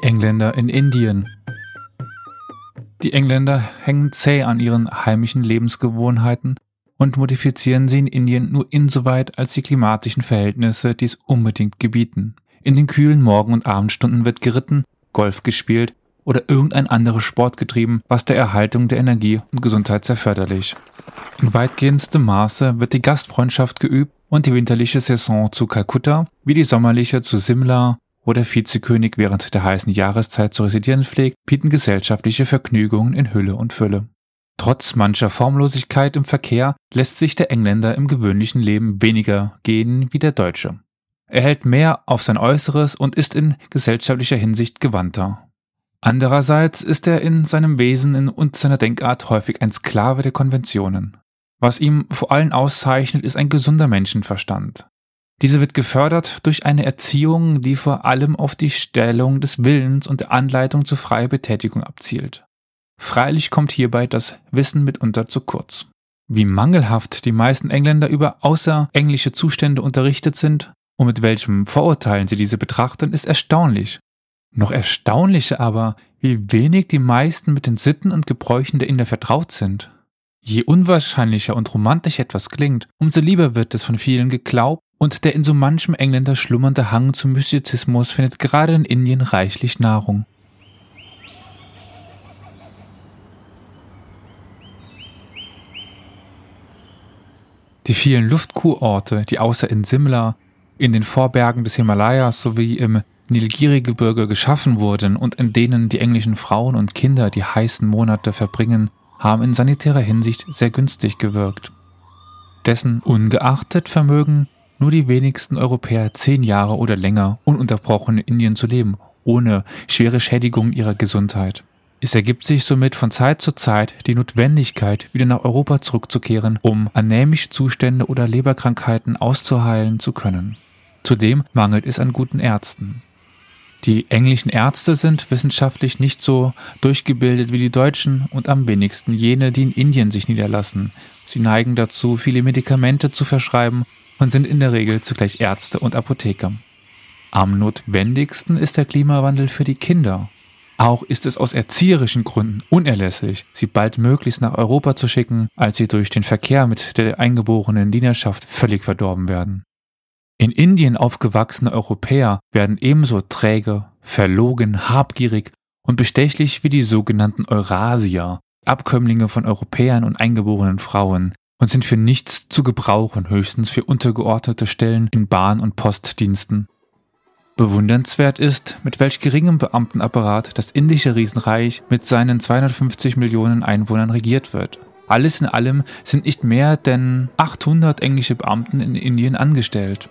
Engländer in Indien. Die Engländer hängen zäh an ihren heimischen Lebensgewohnheiten und modifizieren sie in Indien nur insoweit, als die klimatischen Verhältnisse dies unbedingt gebieten. In den kühlen Morgen- und Abendstunden wird geritten, Golf gespielt oder irgendein anderer Sport getrieben, was der Erhaltung der Energie und Gesundheit sehr förderlich. In weitgehendstem Maße wird die Gastfreundschaft geübt und die winterliche Saison zu Kalkutta, wie die sommerliche zu Simla, wo der Vizekönig während der heißen Jahreszeit zu residieren pflegt, bieten gesellschaftliche Vergnügungen in Hülle und Fülle. Trotz mancher Formlosigkeit im Verkehr lässt sich der Engländer im gewöhnlichen Leben weniger gehen wie der Deutsche. Er hält mehr auf sein Äußeres und ist in gesellschaftlicher Hinsicht gewandter. Andererseits ist er in seinem Wesen und seiner Denkart häufig ein Sklave der Konventionen. Was ihm vor allem auszeichnet, ist ein gesunder Menschenverstand. Diese wird gefördert durch eine Erziehung, die vor allem auf die Stellung des Willens und der Anleitung zur freien Betätigung abzielt. Freilich kommt hierbei das Wissen mitunter zu kurz. Wie mangelhaft die meisten Engländer über außerenglische Zustände unterrichtet sind und mit welchem Vorurteilen sie diese betrachten, ist erstaunlich. Noch erstaunlicher aber, wie wenig die meisten mit den Sitten und Gebräuchen der Inder vertraut sind. Je unwahrscheinlicher und romantisch etwas klingt, umso lieber wird es von vielen geglaubt und der in so manchem Engländer schlummernde Hang zum Mystizismus findet gerade in Indien reichlich Nahrung. Die vielen Luftkurorte, die außer in Simla, in den Vorbergen des Himalayas sowie im Nilgiri-Gebirge geschaffen wurden und in denen die englischen Frauen und Kinder die heißen Monate verbringen, haben in sanitärer Hinsicht sehr günstig gewirkt. Dessen ungeachtet vermögen nur die wenigsten Europäer zehn Jahre oder länger ununterbrochen in Indien zu leben, ohne schwere Schädigung ihrer Gesundheit. Es ergibt sich somit von Zeit zu Zeit die Notwendigkeit, wieder nach Europa zurückzukehren, um anämische Zustände oder Leberkrankheiten auszuheilen zu können. Zudem mangelt es an guten Ärzten. Die englischen Ärzte sind wissenschaftlich nicht so durchgebildet wie die deutschen und am wenigsten jene, die in Indien sich niederlassen. Sie neigen dazu, viele Medikamente zu verschreiben und sind in der Regel zugleich Ärzte und Apotheker. Am notwendigsten ist der Klimawandel für die Kinder. Auch ist es aus erzieherischen Gründen unerlässlich, sie baldmöglichst nach Europa zu schicken, als sie durch den Verkehr mit der eingeborenen Dienerschaft völlig verdorben werden. In Indien aufgewachsene Europäer werden ebenso träge, verlogen, habgierig und bestechlich wie die sogenannten Eurasier, Abkömmlinge von Europäern und eingeborenen Frauen, und sind für nichts zu gebrauchen, höchstens für untergeordnete Stellen in Bahn- und Postdiensten. Bewundernswert ist, mit welch geringem Beamtenapparat das indische Riesenreich mit seinen 250 Millionen Einwohnern regiert wird. Alles in allem sind nicht mehr denn 800 englische Beamten in Indien angestellt.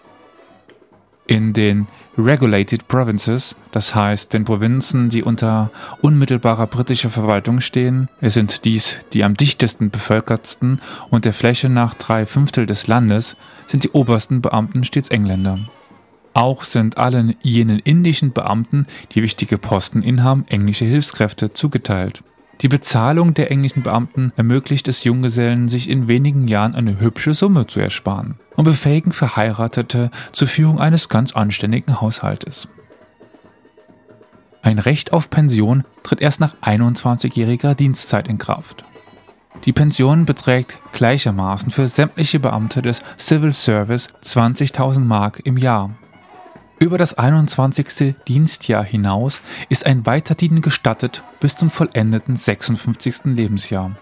In den Regulated Provinces, das heißt den Provinzen, die unter unmittelbarer britischer Verwaltung stehen, es sind dies die am dichtesten bevölkertsten und der Fläche nach drei Fünftel des Landes, sind die obersten Beamten stets Engländer. Auch sind allen jenen indischen Beamten, die wichtige Posten inhaben, englische Hilfskräfte zugeteilt. Die Bezahlung der englischen Beamten ermöglicht es Junggesellen, sich in wenigen Jahren eine hübsche Summe zu ersparen und befähigen Verheiratete zur Führung eines ganz anständigen Haushaltes. Ein Recht auf Pension tritt erst nach 21-jähriger Dienstzeit in Kraft. Die Pension beträgt gleichermaßen für sämtliche Beamte des Civil Service 20.000 Mark im Jahr über das 21. Dienstjahr hinaus ist ein Weiterdienen gestattet bis zum vollendeten 56. Lebensjahr,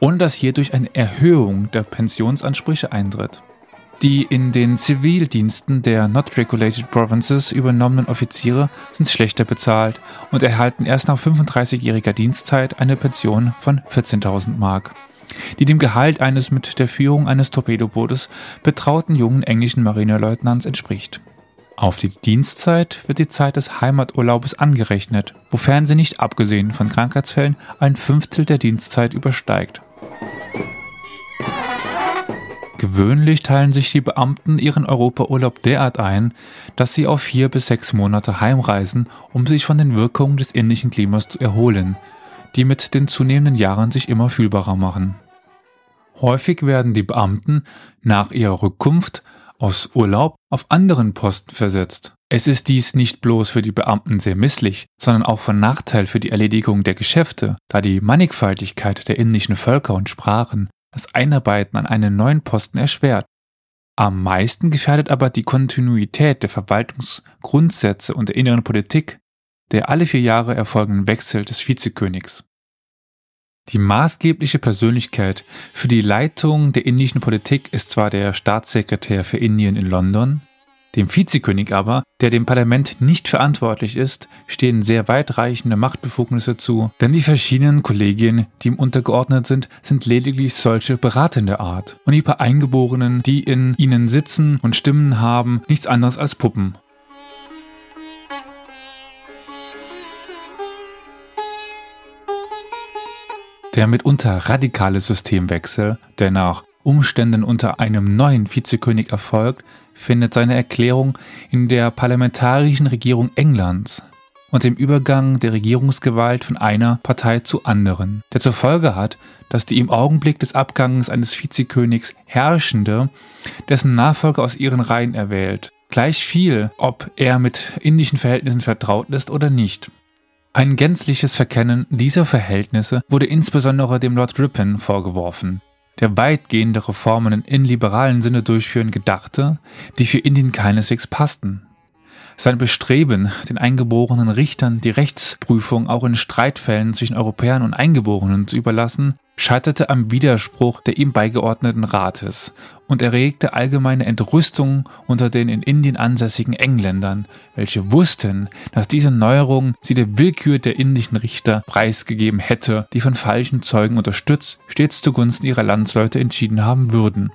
ohne dass hierdurch eine Erhöhung der Pensionsansprüche eintritt. Die in den Zivildiensten der Not Regulated Provinces übernommenen Offiziere sind schlechter bezahlt und erhalten erst nach 35-jähriger Dienstzeit eine Pension von 14.000 Mark, die dem Gehalt eines mit der Führung eines Torpedobootes betrauten jungen englischen Marineleutnants entspricht. Auf die Dienstzeit wird die Zeit des Heimaturlaubes angerechnet, wofern sie nicht abgesehen von Krankheitsfällen ein Fünftel der Dienstzeit übersteigt. Gewöhnlich teilen sich die Beamten ihren Europaurlaub derart ein, dass sie auf vier bis sechs Monate heimreisen, um sich von den Wirkungen des indischen Klimas zu erholen, die mit den zunehmenden Jahren sich immer fühlbarer machen. Häufig werden die Beamten nach ihrer Rückkunft aus Urlaub auf anderen Posten versetzt. Es ist dies nicht bloß für die Beamten sehr misslich, sondern auch von Nachteil für die Erledigung der Geschäfte, da die Mannigfaltigkeit der indischen Völker und Sprachen das Einarbeiten an einen neuen Posten erschwert. Am meisten gefährdet aber die Kontinuität der Verwaltungsgrundsätze und der inneren Politik der alle vier Jahre erfolgenden Wechsel des Vizekönigs. Die maßgebliche Persönlichkeit für die Leitung der indischen Politik ist zwar der Staatssekretär für Indien in London, dem Vizekönig aber, der dem Parlament nicht verantwortlich ist, stehen sehr weitreichende Machtbefugnisse zu, denn die verschiedenen Kollegien, die ihm untergeordnet sind, sind lediglich solche beratende Art und die paar Eingeborenen, die in ihnen sitzen und Stimmen haben, nichts anderes als Puppen. Der mitunter radikale Systemwechsel, der nach Umständen unter einem neuen Vizekönig erfolgt, findet seine Erklärung in der parlamentarischen Regierung Englands und dem Übergang der Regierungsgewalt von einer Partei zu anderen, der zur Folge hat, dass die im Augenblick des Abgangs eines Vizekönigs Herrschende dessen Nachfolger aus ihren Reihen erwählt, gleich viel, ob er mit indischen Verhältnissen vertraut ist oder nicht. Ein gänzliches Verkennen dieser Verhältnisse wurde insbesondere dem Lord Ripon vorgeworfen, der weitgehende Reformen in liberalen Sinne durchführen gedachte, die für Indien keineswegs passten. Sein Bestreben, den eingeborenen Richtern die Rechtsprüfung auch in Streitfällen zwischen Europäern und Eingeborenen zu überlassen, scheiterte am Widerspruch der ihm beigeordneten Rates und erregte allgemeine Entrüstung unter den in Indien ansässigen Engländern, welche wussten, dass diese Neuerung sie der Willkür der indischen Richter preisgegeben hätte, die von falschen Zeugen unterstützt stets zugunsten ihrer Landsleute entschieden haben würden.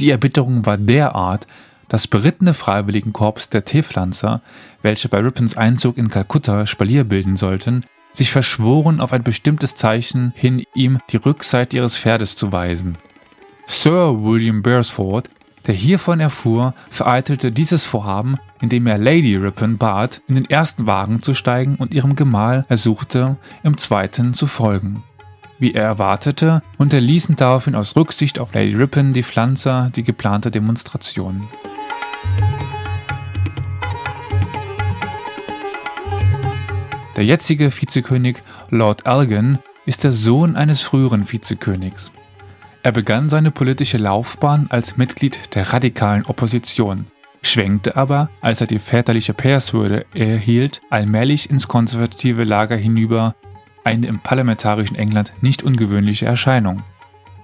Die Erbitterung war derart, das berittene Freiwilligenkorps der Teepflanzer, welche bei Rippons Einzug in Kalkutta Spalier bilden sollten, sich verschworen, auf ein bestimmtes Zeichen hin ihm die Rückseite ihres Pferdes zu weisen. Sir William Beresford, der hiervon erfuhr, vereitelte dieses Vorhaben, indem er Lady Ripon bat, in den ersten Wagen zu steigen und ihrem Gemahl ersuchte, im zweiten zu folgen. Wie er erwartete, unterließen daraufhin aus Rücksicht auf Lady Ripon die Pflanzer die geplante Demonstration. Der jetzige Vizekönig Lord Elgin ist der Sohn eines früheren Vizekönigs. Er begann seine politische Laufbahn als Mitglied der radikalen Opposition, schwenkte aber, als er die väterliche Pairswürde erhielt, allmählich ins konservative Lager hinüber, eine im parlamentarischen England nicht ungewöhnliche Erscheinung.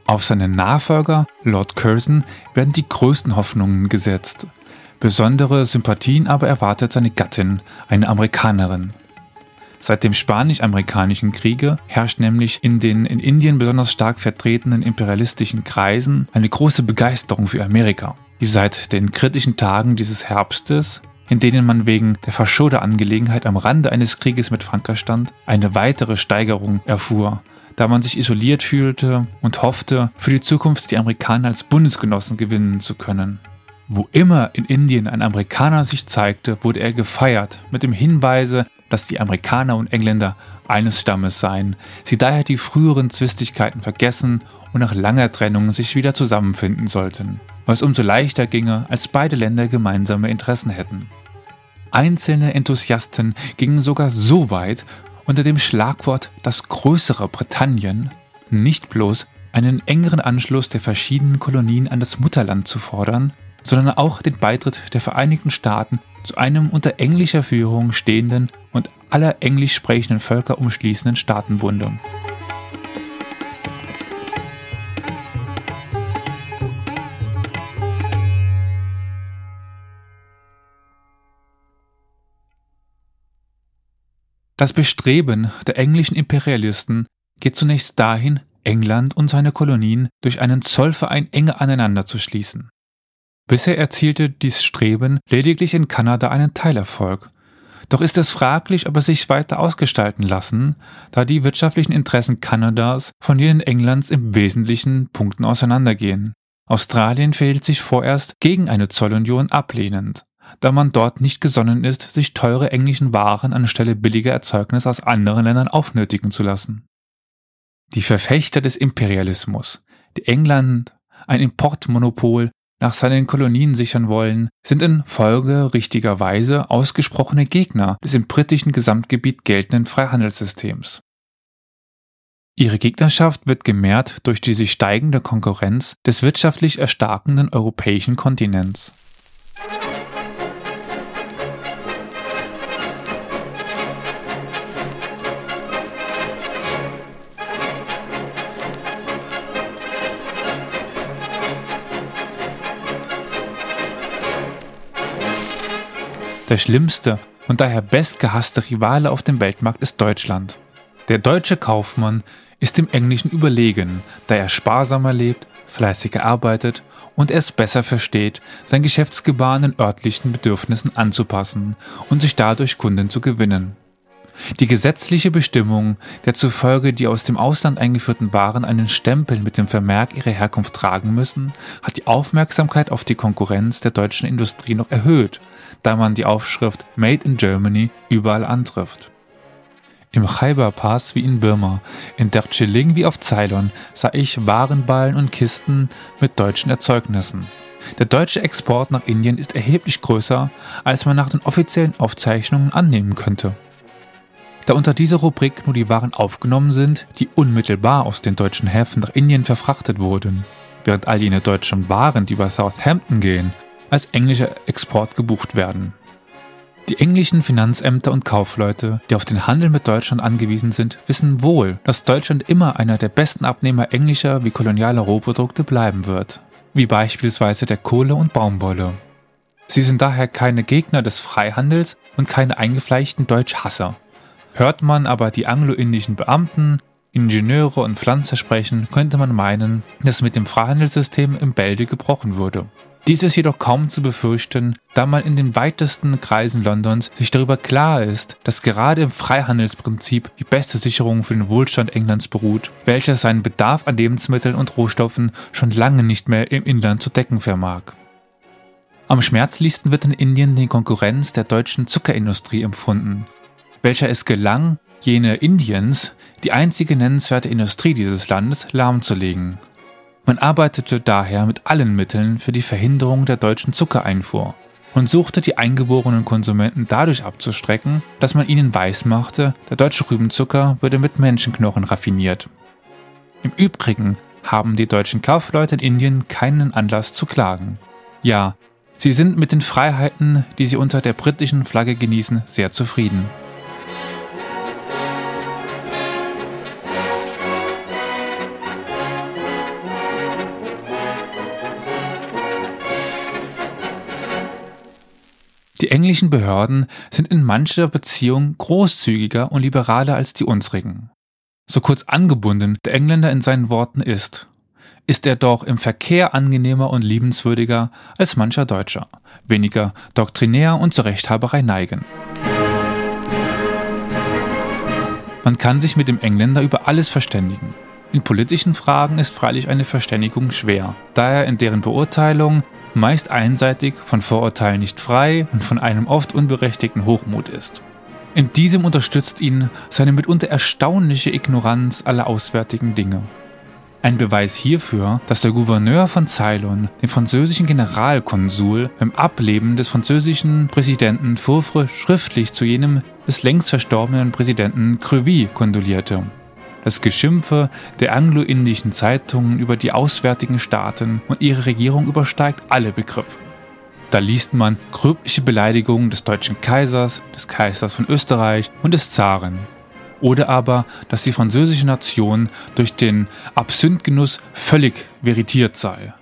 Auf seinen Nachfolger, Lord Curzon, werden die größten Hoffnungen gesetzt. Besondere Sympathien aber erwartet seine Gattin, eine Amerikanerin. Seit dem Spanisch-Amerikanischen Kriege herrscht nämlich in den in Indien besonders stark vertretenen imperialistischen Kreisen eine große Begeisterung für Amerika, die seit den kritischen Tagen dieses Herbstes, in denen man wegen der Verschoder-Angelegenheit am Rande eines Krieges mit Frankreich stand, eine weitere Steigerung erfuhr, da man sich isoliert fühlte und hoffte, für die Zukunft die Amerikaner als Bundesgenossen gewinnen zu können. Wo immer in Indien ein Amerikaner sich zeigte, wurde er gefeiert mit dem Hinweise, dass die Amerikaner und Engländer eines Stammes seien, sie daher die früheren Zwistigkeiten vergessen und nach langer Trennung sich wieder zusammenfinden sollten, was umso leichter ginge, als beide Länder gemeinsame Interessen hätten. Einzelne Enthusiasten gingen sogar so weit, unter dem Schlagwort das größere Britannien nicht bloß einen engeren Anschluss der verschiedenen Kolonien an das Mutterland zu fordern, sondern auch den Beitritt der Vereinigten Staaten zu einem unter englischer Führung stehenden und aller englisch sprechenden Völker umschließenden Staatenbunde. Das Bestreben der englischen Imperialisten geht zunächst dahin, England und seine Kolonien durch einen Zollverein enger aneinander zu schließen. Bisher erzielte dies Streben lediglich in Kanada einen Teilerfolg. Doch ist es fraglich, ob es sich weiter ausgestalten lassen, da die wirtschaftlichen Interessen Kanadas von denen Englands im wesentlichen Punkten auseinandergehen. Australien verhielt sich vorerst gegen eine Zollunion ablehnend, da man dort nicht gesonnen ist, sich teure englischen Waren anstelle billiger Erzeugnisse aus anderen Ländern aufnötigen zu lassen. Die Verfechter des Imperialismus, die England ein Importmonopol nach seinen Kolonien sichern wollen, sind in Folge richtigerweise ausgesprochene Gegner des im britischen Gesamtgebiet geltenden Freihandelssystems. Ihre Gegnerschaft wird gemehrt durch die sich steigende Konkurrenz des wirtschaftlich erstarkenden europäischen Kontinents. Der schlimmste und daher bestgehasste Rivale auf dem Weltmarkt ist Deutschland. Der deutsche Kaufmann ist dem Englischen überlegen, da er sparsamer lebt, fleißiger arbeitet und es besser versteht, sein Geschäftsgebaren den örtlichen Bedürfnissen anzupassen und sich dadurch Kunden zu gewinnen. Die gesetzliche Bestimmung, der zufolge die aus dem Ausland eingeführten Waren einen Stempel mit dem Vermerk ihrer Herkunft tragen müssen, hat die Aufmerksamkeit auf die Konkurrenz der deutschen Industrie noch erhöht, da man die Aufschrift Made in Germany überall antrifft. Im Khyber-Pass wie in Birma, in Darjeeling wie auf Ceylon sah ich Warenballen und Kisten mit deutschen Erzeugnissen. Der deutsche Export nach Indien ist erheblich größer, als man nach den offiziellen Aufzeichnungen annehmen könnte. Da unter dieser Rubrik nur die Waren aufgenommen sind, die unmittelbar aus den deutschen Häfen nach Indien verfrachtet wurden, während all jene deutschen Waren, die über Southampton gehen, als englischer Export gebucht werden. Die englischen Finanzämter und Kaufleute, die auf den Handel mit Deutschland angewiesen sind, wissen wohl, dass Deutschland immer einer der besten Abnehmer englischer wie kolonialer Rohprodukte bleiben wird, wie beispielsweise der Kohle und Baumwolle. Sie sind daher keine Gegner des Freihandels und keine eingefleischten Deutschhasser. Hört man aber die anglo-indischen Beamten, Ingenieure und Pflanzer sprechen, könnte man meinen, dass mit dem Freihandelssystem im Bälde gebrochen wurde. Dies ist jedoch kaum zu befürchten, da man in den weitesten Kreisen Londons sich darüber klar ist, dass gerade im Freihandelsprinzip die beste Sicherung für den Wohlstand Englands beruht, welcher seinen Bedarf an Lebensmitteln und Rohstoffen schon lange nicht mehr im Inland zu decken vermag. Am schmerzlichsten wird in Indien die Konkurrenz der deutschen Zuckerindustrie empfunden, welcher es gelang, jene Indiens, die einzige nennenswerte Industrie dieses Landes, lahmzulegen. Man arbeitete daher mit allen Mitteln für die Verhinderung der deutschen Zuckereinfuhr und suchte die eingeborenen Konsumenten dadurch abzustrecken, dass man ihnen weismachte, der deutsche Rübenzucker würde mit Menschenknochen raffiniert. Im Übrigen haben die deutschen Kaufleute in Indien keinen Anlass zu klagen. Ja, sie sind mit den Freiheiten, die sie unter der britischen Flagge genießen, sehr zufrieden. Die englischen Behörden sind in mancher Beziehung großzügiger und liberaler als die unsrigen. So kurz angebunden der Engländer in seinen Worten ist, ist er doch im Verkehr angenehmer und liebenswürdiger als mancher Deutscher, weniger doktrinär und zur Rechthaberei neigen. Man kann sich mit dem Engländer über alles verständigen. In politischen Fragen ist freilich eine Verständigung schwer, da er in deren Beurteilung meist einseitig, von Vorurteilen nicht frei und von einem oft unberechtigten Hochmut ist. In diesem unterstützt ihn seine mitunter erstaunliche Ignoranz aller auswärtigen Dinge. Ein Beweis hierfür, dass der Gouverneur von Ceylon den französischen Generalkonsul beim Ableben des französischen Präsidenten Fourfre schriftlich zu jenem des längst verstorbenen Präsidenten Crevy kondolierte. Das Geschimpfe der anglo-indischen Zeitungen über die auswärtigen Staaten und ihre Regierung übersteigt alle Begriffe. Da liest man gröbliche Beleidigungen des deutschen Kaisers, des Kaisers von Österreich und des Zaren. Oder aber, dass die französische Nation durch den Absinthgenuss völlig veritiert sei.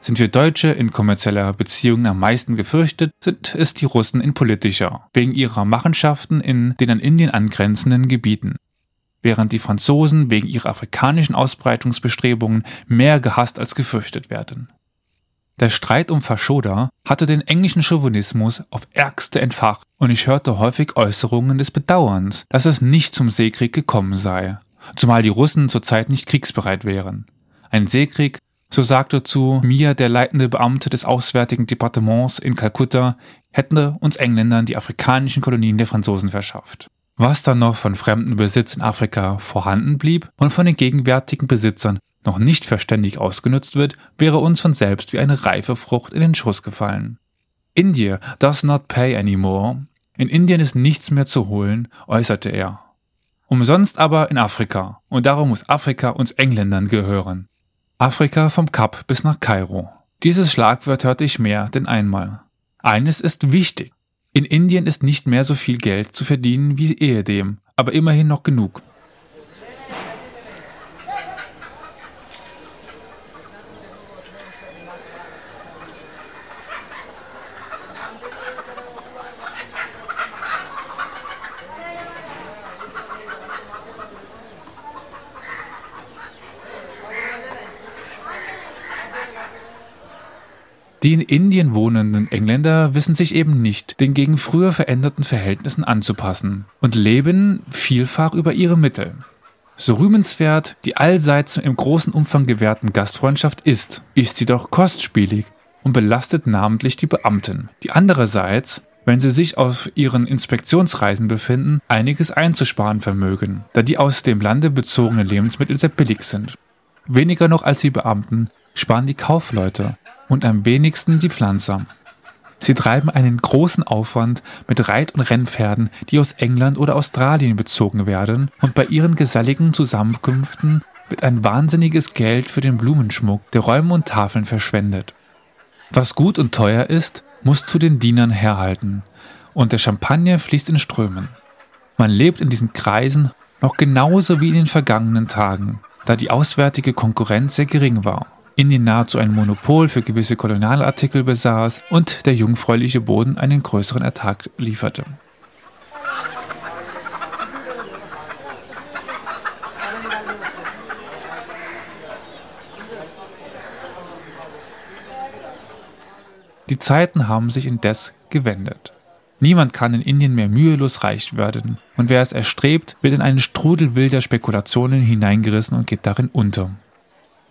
Sind wir Deutsche in kommerzieller Beziehung am meisten gefürchtet, sind es die Russen in politischer, wegen ihrer Machenschaften in den an Indien angrenzenden Gebieten während die Franzosen wegen ihrer afrikanischen Ausbreitungsbestrebungen mehr gehasst als gefürchtet werden. Der Streit um Faschoda hatte den englischen Chauvinismus auf ärgste entfacht und ich hörte häufig Äußerungen des Bedauerns, dass es nicht zum Seekrieg gekommen sei, zumal die Russen zurzeit nicht kriegsbereit wären. Ein Seekrieg, so sagte zu mir der leitende Beamte des Auswärtigen Departements in Kalkutta, hätte uns Engländern die afrikanischen Kolonien der Franzosen verschafft. Was dann noch von fremden Besitz in Afrika vorhanden blieb und von den gegenwärtigen Besitzern noch nicht verständig ausgenutzt wird, wäre uns von selbst wie eine reife Frucht in den Schuss gefallen. India does not pay anymore. In Indien ist nichts mehr zu holen, äußerte er. Umsonst aber in Afrika, und darum muss Afrika uns Engländern gehören. Afrika vom Kap bis nach Kairo. Dieses Schlagwort hörte ich mehr denn einmal. Eines ist wichtig. In Indien ist nicht mehr so viel Geld zu verdienen wie ehedem, aber immerhin noch genug. Die in Indien wohnenden Engländer wissen sich eben nicht den gegen früher veränderten Verhältnissen anzupassen und leben vielfach über ihre Mittel. So rühmenswert die allseits im großen Umfang gewährten Gastfreundschaft ist, ist sie doch kostspielig und belastet namentlich die Beamten, die andererseits, wenn sie sich auf ihren Inspektionsreisen befinden, einiges einzusparen vermögen, da die aus dem Lande bezogenen Lebensmittel sehr billig sind. Weniger noch als die Beamten sparen die Kaufleute, und am wenigsten die Pflanzer. Sie treiben einen großen Aufwand mit Reit- und Rennpferden, die aus England oder Australien bezogen werden und bei ihren geselligen Zusammenkünften wird ein wahnsinniges Geld für den Blumenschmuck der Räume und Tafeln verschwendet. Was gut und teuer ist, muss zu den Dienern herhalten, und der Champagner fließt in Strömen. Man lebt in diesen Kreisen noch genauso wie in den vergangenen Tagen, da die auswärtige Konkurrenz sehr gering war. Indien nahezu ein Monopol für gewisse Kolonialartikel besaß und der jungfräuliche Boden einen größeren Ertrag lieferte. Die Zeiten haben sich indes gewendet. Niemand kann in Indien mehr mühelos reich werden, und wer es erstrebt, wird in einen Strudel wilder Spekulationen hineingerissen und geht darin unter.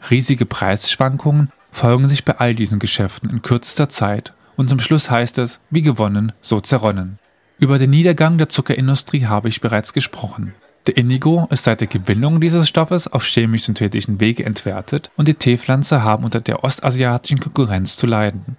Riesige Preisschwankungen folgen sich bei all diesen Geschäften in kürzester Zeit und zum Schluss heißt es, wie gewonnen, so zerronnen. Über den Niedergang der Zuckerindustrie habe ich bereits gesprochen. Der Indigo ist seit der Gewinnung dieses Stoffes auf chemisch-synthetischen Wege entwertet und die Teepflanze haben unter der ostasiatischen Konkurrenz zu leiden.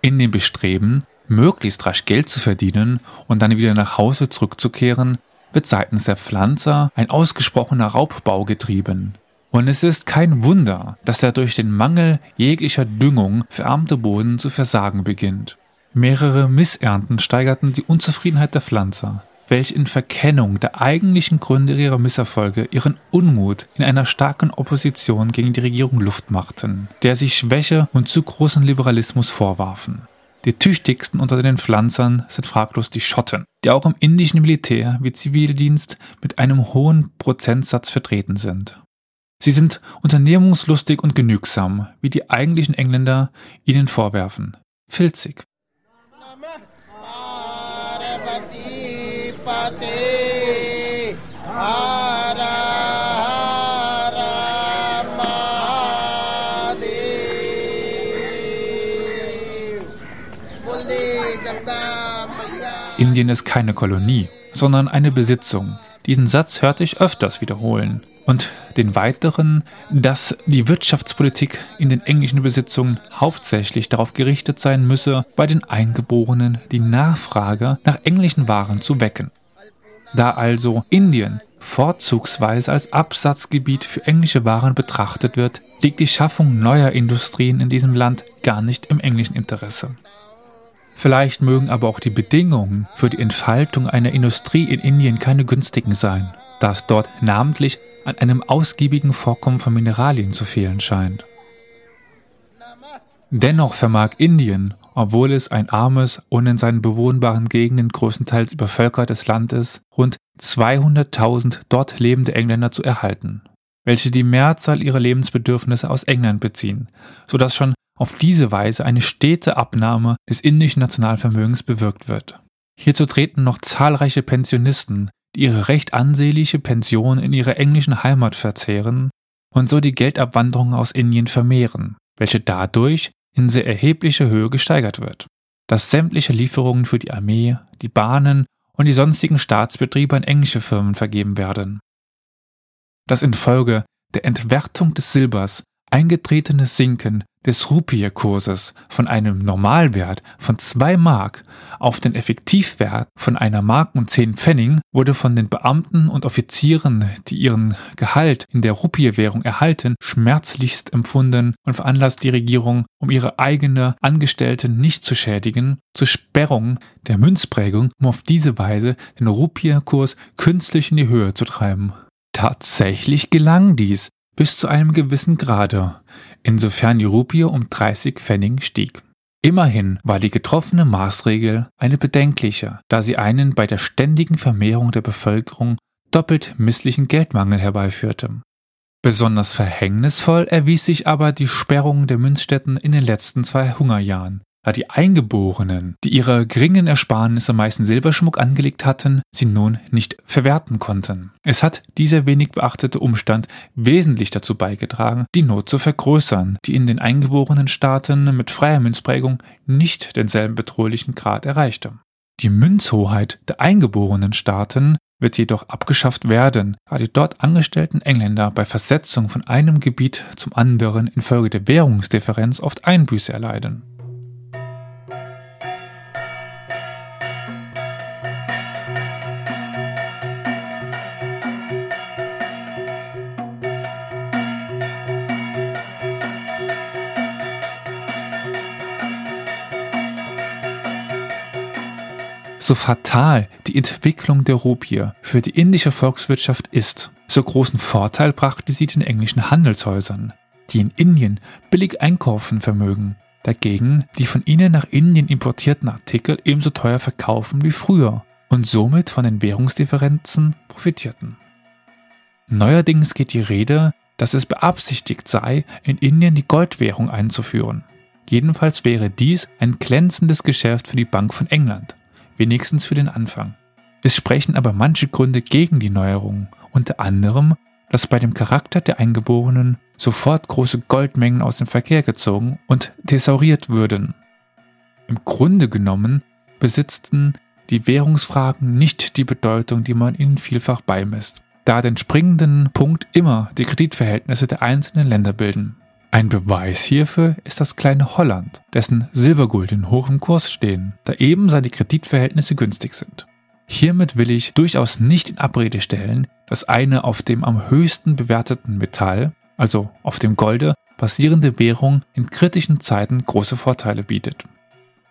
In dem Bestreben, möglichst rasch Geld zu verdienen und dann wieder nach Hause zurückzukehren, wird seitens der Pflanzer ein ausgesprochener Raubbau getrieben. Und es ist kein Wunder, dass er durch den Mangel jeglicher Düngung verarmte Boden zu versagen beginnt. Mehrere Missernten steigerten die Unzufriedenheit der Pflanzer, welche in Verkennung der eigentlichen Gründe ihrer Misserfolge ihren Unmut in einer starken Opposition gegen die Regierung Luft machten, der sie Schwäche und zu großen Liberalismus vorwarfen. Die tüchtigsten unter den Pflanzern sind fraglos die Schotten, die auch im indischen Militär wie Zivildienst mit einem hohen Prozentsatz vertreten sind. Sie sind unternehmungslustig und genügsam, wie die eigentlichen Engländer ihnen vorwerfen. Filzig. Indien ist keine Kolonie, sondern eine Besitzung. Diesen Satz hörte ich öfters wiederholen und den weiteren, dass die Wirtschaftspolitik in den englischen Besitzungen hauptsächlich darauf gerichtet sein müsse, bei den Eingeborenen die Nachfrage nach englischen Waren zu wecken. Da also Indien vorzugsweise als Absatzgebiet für englische Waren betrachtet wird, liegt die Schaffung neuer Industrien in diesem Land gar nicht im englischen Interesse. Vielleicht mögen aber auch die Bedingungen für die Entfaltung einer Industrie in Indien keine günstigen sein, da es dort namentlich an einem ausgiebigen Vorkommen von Mineralien zu fehlen scheint. Dennoch vermag Indien, obwohl es ein armes und in seinen bewohnbaren Gegenden größtenteils übervölkertes Land ist, rund 200.000 dort lebende Engländer zu erhalten, welche die Mehrzahl ihrer Lebensbedürfnisse aus England beziehen, so dass schon auf diese Weise eine stete Abnahme des indischen Nationalvermögens bewirkt wird. Hierzu treten noch zahlreiche Pensionisten, ihre recht ansehnliche Pension in ihrer englischen Heimat verzehren und so die Geldabwanderung aus Indien vermehren, welche dadurch in sehr erheblicher Höhe gesteigert wird. Dass sämtliche Lieferungen für die Armee, die Bahnen und die sonstigen Staatsbetriebe an englische Firmen vergeben werden. Das infolge der Entwertung des Silbers eingetretene Sinken des Rupie-Kurses von einem Normalwert von 2 Mark auf den Effektivwert von einer Mark und 10 Pfennig wurde von den Beamten und Offizieren, die ihren Gehalt in der Rupie-Währung erhalten, schmerzlichst empfunden und veranlasst die Regierung, um ihre eigene Angestellten nicht zu schädigen, zur Sperrung der Münzprägung, um auf diese Weise den Rupie-Kurs künstlich in die Höhe zu treiben. Tatsächlich gelang dies bis zu einem gewissen Grade, insofern die Rupie um 30 Pfennig stieg. Immerhin war die getroffene Maßregel eine bedenkliche, da sie einen bei der ständigen Vermehrung der Bevölkerung doppelt misslichen Geldmangel herbeiführte. Besonders verhängnisvoll erwies sich aber die Sperrung der Münzstätten in den letzten zwei Hungerjahren, da die Eingeborenen, die ihre geringen Ersparnisse meist in Silberschmuck angelegt hatten, sie nun nicht verwerten konnten. Es hat dieser wenig beachtete Umstand wesentlich dazu beigetragen, die Not zu vergrößern, die in den eingeborenen Staaten mit freier Münzprägung nicht denselben bedrohlichen Grad erreichte. Die Münzhoheit der eingeborenen Staaten wird jedoch abgeschafft werden, da die dort angestellten Engländer bei Versetzung von einem Gebiet zum anderen infolge der Währungsdifferenz oft Einbüße erleiden. So fatal die Entwicklung der Rupie für die indische Volkswirtschaft ist, so großen Vorteil brachte sie den englischen Handelshäusern, die in Indien billig einkaufen vermögen, dagegen die von ihnen nach Indien importierten Artikel ebenso teuer verkaufen wie früher und somit von den Währungsdifferenzen profitierten. Neuerdings geht die Rede, dass es beabsichtigt sei, in Indien die Goldwährung einzuführen. Jedenfalls wäre dies ein glänzendes Geschäft für die Bank von England wenigstens für den Anfang. Es sprechen aber manche Gründe gegen die Neuerung, unter anderem, dass bei dem Charakter der Eingeborenen sofort große Goldmengen aus dem Verkehr gezogen und thesauriert würden. Im Grunde genommen besitzten die Währungsfragen nicht die Bedeutung, die man ihnen vielfach beimisst, da den springenden Punkt immer die Kreditverhältnisse der einzelnen Länder bilden. Ein Beweis hierfür ist das kleine Holland, dessen Silbergulden hoch im Kurs stehen, da eben seine Kreditverhältnisse günstig sind. Hiermit will ich durchaus nicht in Abrede stellen, dass eine auf dem am höchsten bewerteten Metall, also auf dem Golde, basierende Währung in kritischen Zeiten große Vorteile bietet.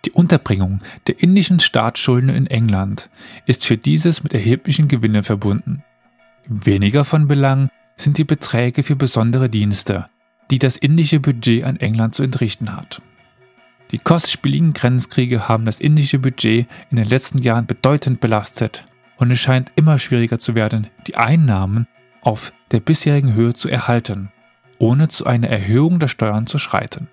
Die Unterbringung der indischen Staatsschulden in England ist für dieses mit erheblichen Gewinnen verbunden. Weniger von Belang sind die Beträge für besondere Dienste, die das indische Budget an England zu entrichten hat. Die kostspieligen Grenzkriege haben das indische Budget in den letzten Jahren bedeutend belastet und es scheint immer schwieriger zu werden, die Einnahmen auf der bisherigen Höhe zu erhalten, ohne zu einer Erhöhung der Steuern zu schreiten.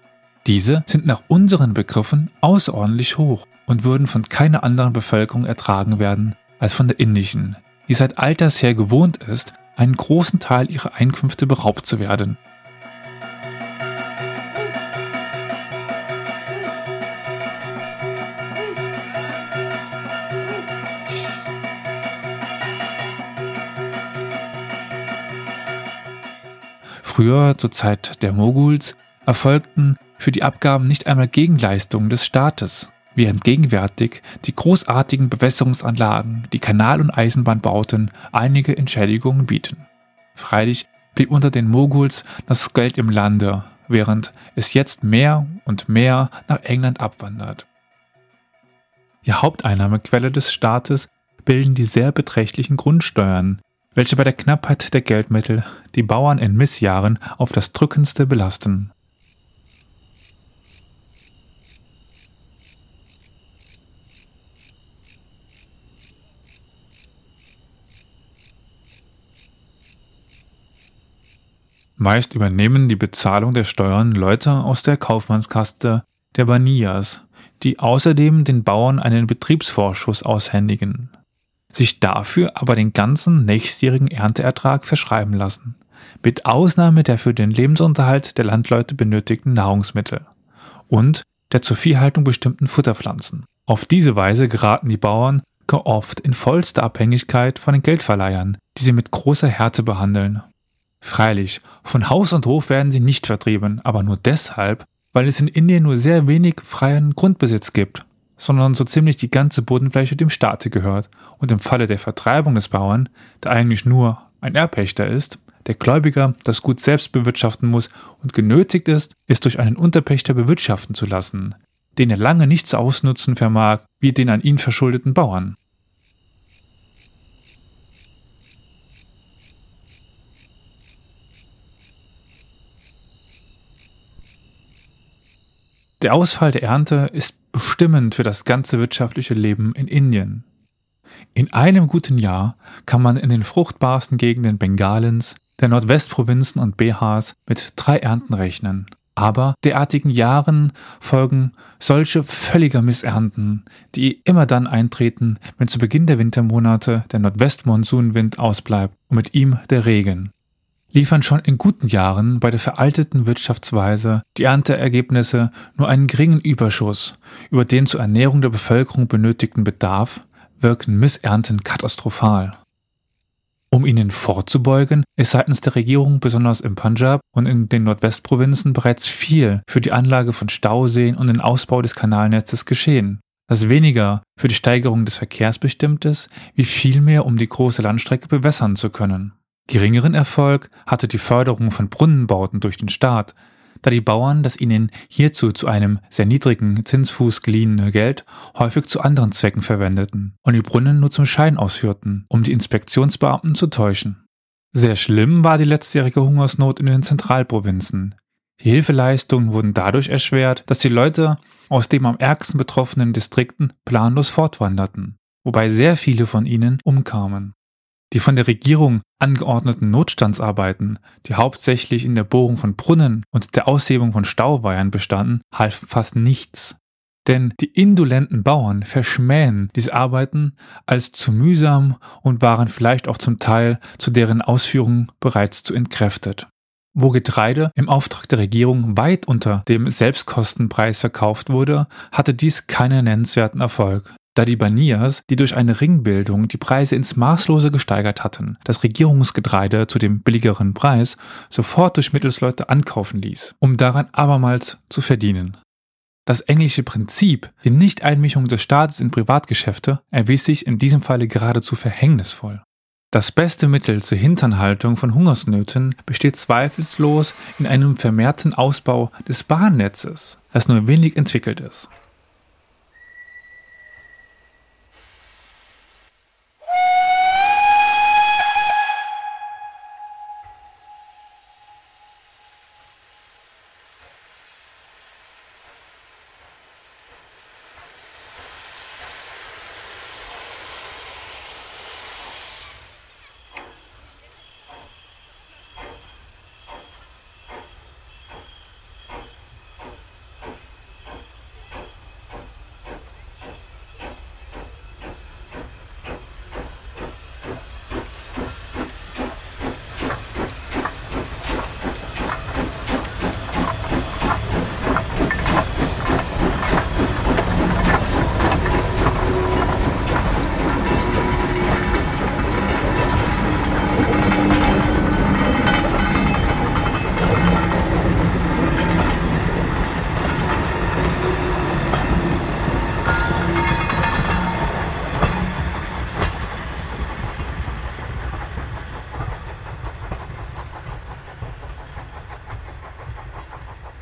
Diese sind nach unseren Begriffen außerordentlich hoch und würden von keiner anderen Bevölkerung ertragen werden als von der indischen, die seit alters her gewohnt ist, einen großen Teil ihrer Einkünfte beraubt zu werden Früher, zur Zeit der Moguls, erfolgten für die Abgaben nicht einmal Gegenleistungen des Staates, während gegenwärtig die großartigen Bewässerungsanlagen, die Kanal- und Eisenbahnbauten einige Entschädigungen bieten. Freilich blieb unter den Moguls das Geld im Lande, während es jetzt mehr und mehr nach England abwandert. Die Haupteinnahmequelle des Staates bilden die sehr beträchtlichen Grundsteuern, welche bei der Knappheit der Geldmittel die Bauern in Missjahren auf das drückendste belasten. Meist übernehmen die Bezahlung der Steuern Leute aus der Kaufmannskaste der Baniyas, die außerdem den Bauern einen Betriebsvorschuss aushändigen sich dafür aber den ganzen nächstjährigen Ernteertrag verschreiben lassen, mit Ausnahme der für den Lebensunterhalt der Landleute benötigten Nahrungsmittel und der zur Viehhaltung bestimmten Futterpflanzen. Auf diese Weise geraten die Bauern oft in vollster Abhängigkeit von den Geldverleihern, die sie mit großer Härte behandeln. Freilich, von Haus und Hof werden sie nicht vertrieben, aber nur deshalb, weil es in Indien nur sehr wenig freien Grundbesitz gibt, sondern so ziemlich die ganze Bodenfläche dem Staate gehört und im Falle der Vertreibung des Bauern, der eigentlich nur ein Erbpächter ist, der Gläubiger das Gut selbst bewirtschaften muss und genötigt ist, es durch einen Unterpächter bewirtschaften zu lassen, den er lange nicht zu ausnutzen vermag wie den an ihn verschuldeten Bauern. Der Ausfall der Ernte ist bestimmend für das ganze wirtschaftliche Leben in Indien. In einem guten Jahr kann man in den fruchtbarsten Gegenden Bengalens, der Nordwestprovinzen und Bihars mit drei Ernten rechnen. Aber derartigen Jahren folgen solche völliger Missernten, die immer dann eintreten, wenn zu Beginn der Wintermonate der Nordwestmonsunwind ausbleibt und mit ihm der Regen liefern schon in guten Jahren bei der veralteten Wirtschaftsweise die Ernteergebnisse nur einen geringen Überschuss über den zur Ernährung der Bevölkerung benötigten Bedarf, wirken Missernten katastrophal. Um ihnen vorzubeugen, ist seitens der Regierung besonders im Punjab und in den Nordwestprovinzen bereits viel für die Anlage von Stauseen und den Ausbau des Kanalnetzes geschehen, das weniger für die Steigerung des Verkehrs bestimmt ist, wie vielmehr um die große Landstrecke bewässern zu können. Geringeren Erfolg hatte die Förderung von Brunnenbauten durch den Staat, da die Bauern das ihnen hierzu zu einem sehr niedrigen Zinsfuß geliehene Geld häufig zu anderen Zwecken verwendeten und die Brunnen nur zum Schein ausführten, um die Inspektionsbeamten zu täuschen. Sehr schlimm war die letztjährige Hungersnot in den Zentralprovinzen. Die Hilfeleistungen wurden dadurch erschwert, dass die Leute aus dem am ärgsten betroffenen Distrikten planlos fortwanderten, wobei sehr viele von ihnen umkamen. Die von der Regierung angeordneten Notstandsarbeiten, die hauptsächlich in der Bohrung von Brunnen und der Aushebung von Stauweihern bestanden, halfen fast nichts. Denn die indolenten Bauern verschmähen diese Arbeiten als zu mühsam und waren vielleicht auch zum Teil zu deren Ausführung bereits zu entkräftet. Wo Getreide im Auftrag der Regierung weit unter dem Selbstkostenpreis verkauft wurde, hatte dies keinen nennenswerten Erfolg da die Banias, die durch eine Ringbildung die Preise ins Maßlose gesteigert hatten, das Regierungsgetreide zu dem billigeren Preis sofort durch Mittelsleute ankaufen ließ, um daran abermals zu verdienen. Das englische Prinzip, die Nichteinmischung des Staates in Privatgeschäfte, erwies sich in diesem Falle geradezu verhängnisvoll. Das beste Mittel zur Hinternhaltung von Hungersnöten besteht zweifellos in einem vermehrten Ausbau des Bahnnetzes, das nur wenig entwickelt ist.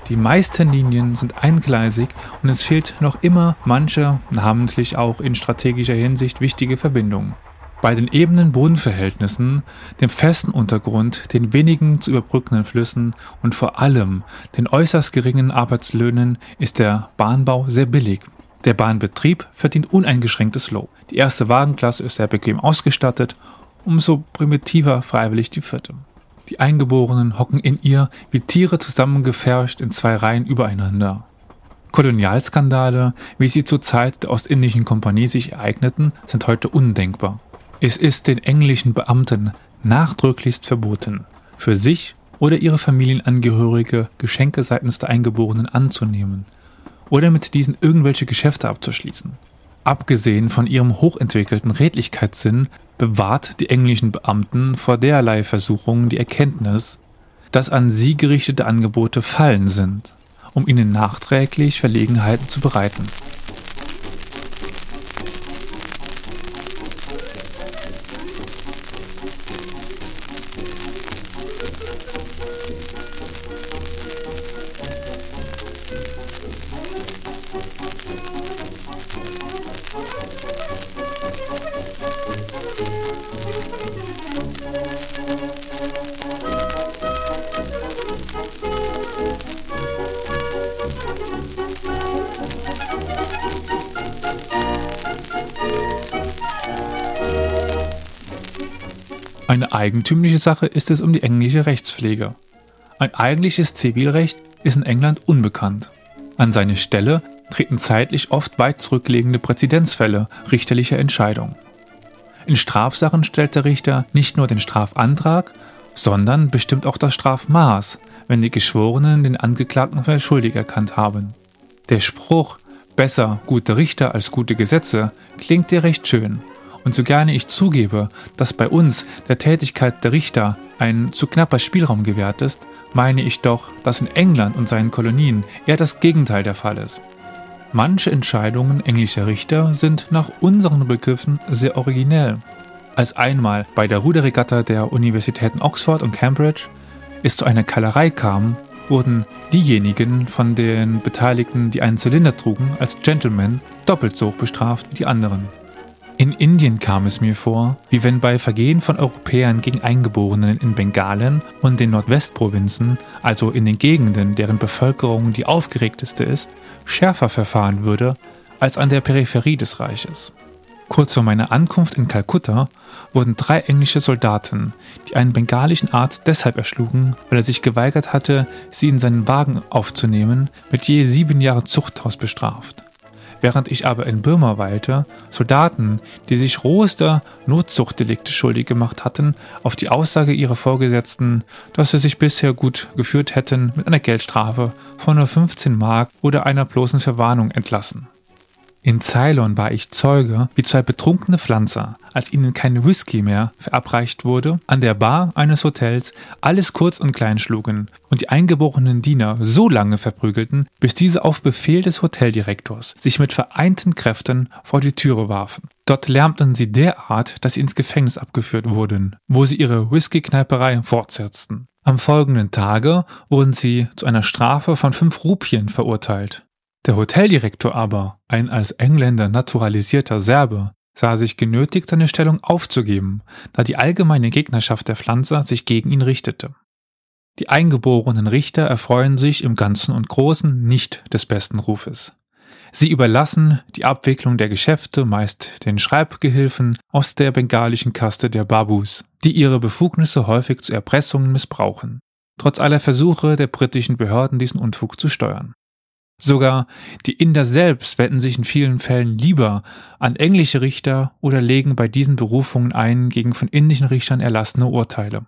Die meisten Linien sind eingleisig und es fehlt noch immer manche, namentlich auch in strategischer Hinsicht wichtige Verbindungen. Bei den ebenen Bodenverhältnissen, dem festen Untergrund, den wenigen zu überbrückenden Flüssen und vor allem den äußerst geringen Arbeitslöhnen ist der Bahnbau sehr billig. Der Bahnbetrieb verdient uneingeschränktes Lob. Die erste Wagenklasse ist sehr bequem ausgestattet, umso primitiver freiwillig die vierte. Die Eingeborenen hocken in ihr wie Tiere zusammengepfercht in zwei Reihen übereinander. Kolonialskandale, wie sie zur Zeit der Ostindischen Kompanie sich ereigneten, sind heute undenkbar. Es ist den englischen Beamten nachdrücklichst verboten, für sich oder ihre Familienangehörige Geschenke seitens der Eingeborenen anzunehmen oder mit diesen irgendwelche Geschäfte abzuschließen. Abgesehen von ihrem hochentwickelten Redlichkeitssinn bewahrt die englischen Beamten vor derlei Versuchungen die Erkenntnis, dass an sie gerichtete Angebote Fallen sind, um ihnen nachträglich Verlegenheiten zu bereiten. Eigentümliche Sache ist es um die englische Rechtspflege. Ein eigentliches Zivilrecht ist in England unbekannt. An seine Stelle treten zeitlich oft weit zurückliegende Präzedenzfälle richterlicher Entscheidung. In Strafsachen stellt der Richter nicht nur den Strafantrag, sondern bestimmt auch das Strafmaß, wenn die Geschworenen den Angeklagten für schuldig erkannt haben. Der Spruch besser gute Richter als gute Gesetze klingt dir recht schön und so gerne ich zugebe, dass bei uns der Tätigkeit der Richter ein zu knapper Spielraum gewährt ist, meine ich doch, dass in England und seinen Kolonien eher das Gegenteil der Fall ist. Manche Entscheidungen englischer Richter sind nach unseren Begriffen sehr originell. Als einmal bei der Ruderregatta der Universitäten Oxford und Cambridge es zu einer Kellerei kam, wurden diejenigen von den Beteiligten, die einen Zylinder trugen, als Gentlemen doppelt so hoch bestraft wie die anderen. In Indien kam es mir vor, wie wenn bei Vergehen von Europäern gegen Eingeborenen in Bengalen und den Nordwestprovinzen, also in den Gegenden, deren Bevölkerung die aufgeregteste ist, schärfer verfahren würde als an der Peripherie des Reiches. Kurz vor meiner Ankunft in Kalkutta wurden drei englische Soldaten, die einen bengalischen Arzt deshalb erschlugen, weil er sich geweigert hatte, sie in seinen Wagen aufzunehmen, mit je sieben Jahren Zuchthaus bestraft während ich aber in Birma weilte, Soldaten, die sich rohester Notzuchtdelikte schuldig gemacht hatten, auf die Aussage ihrer Vorgesetzten, dass sie sich bisher gut geführt hätten, mit einer Geldstrafe von nur 15 Mark oder einer bloßen Verwarnung entlassen. In Ceylon war ich Zeuge, wie zwei betrunkene Pflanzer, als ihnen kein Whisky mehr verabreicht wurde, an der Bar eines Hotels alles kurz und klein schlugen und die eingeborenen Diener so lange verprügelten, bis diese auf Befehl des Hoteldirektors sich mit vereinten Kräften vor die Türe warfen. Dort lärmten sie derart, dass sie ins Gefängnis abgeführt wurden, wo sie ihre Whisky-Kneiperei fortsetzten. Am folgenden Tage wurden sie zu einer Strafe von fünf Rupien verurteilt. Der Hoteldirektor aber, ein als Engländer naturalisierter Serbe, sah sich genötigt, seine Stellung aufzugeben, da die allgemeine Gegnerschaft der Pflanzer sich gegen ihn richtete. Die eingeborenen Richter erfreuen sich im Ganzen und Großen nicht des besten Rufes. Sie überlassen die Abwicklung der Geschäfte meist den Schreibgehilfen aus der bengalischen Kaste der Babus, die ihre Befugnisse häufig zu Erpressungen missbrauchen, trotz aller Versuche der britischen Behörden diesen Unfug zu steuern. Sogar die Inder selbst wenden sich in vielen Fällen lieber an englische Richter oder legen bei diesen Berufungen ein gegen von indischen Richtern erlassene Urteile.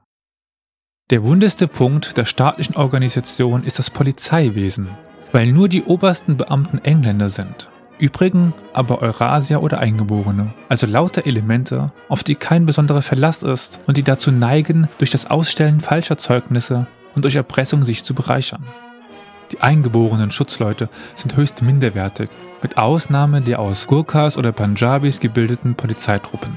Der wundeste Punkt der staatlichen Organisation ist das Polizeiwesen, weil nur die obersten Beamten Engländer sind. Übrigen aber Eurasier oder Eingeborene, also lauter Elemente, auf die kein besonderer Verlass ist und die dazu neigen, durch das Ausstellen falscher Zeugnisse und durch Erpressung sich zu bereichern. Die eingeborenen Schutzleute sind höchst minderwertig, mit Ausnahme der aus Gurkhas oder Punjabis gebildeten Polizeitruppen.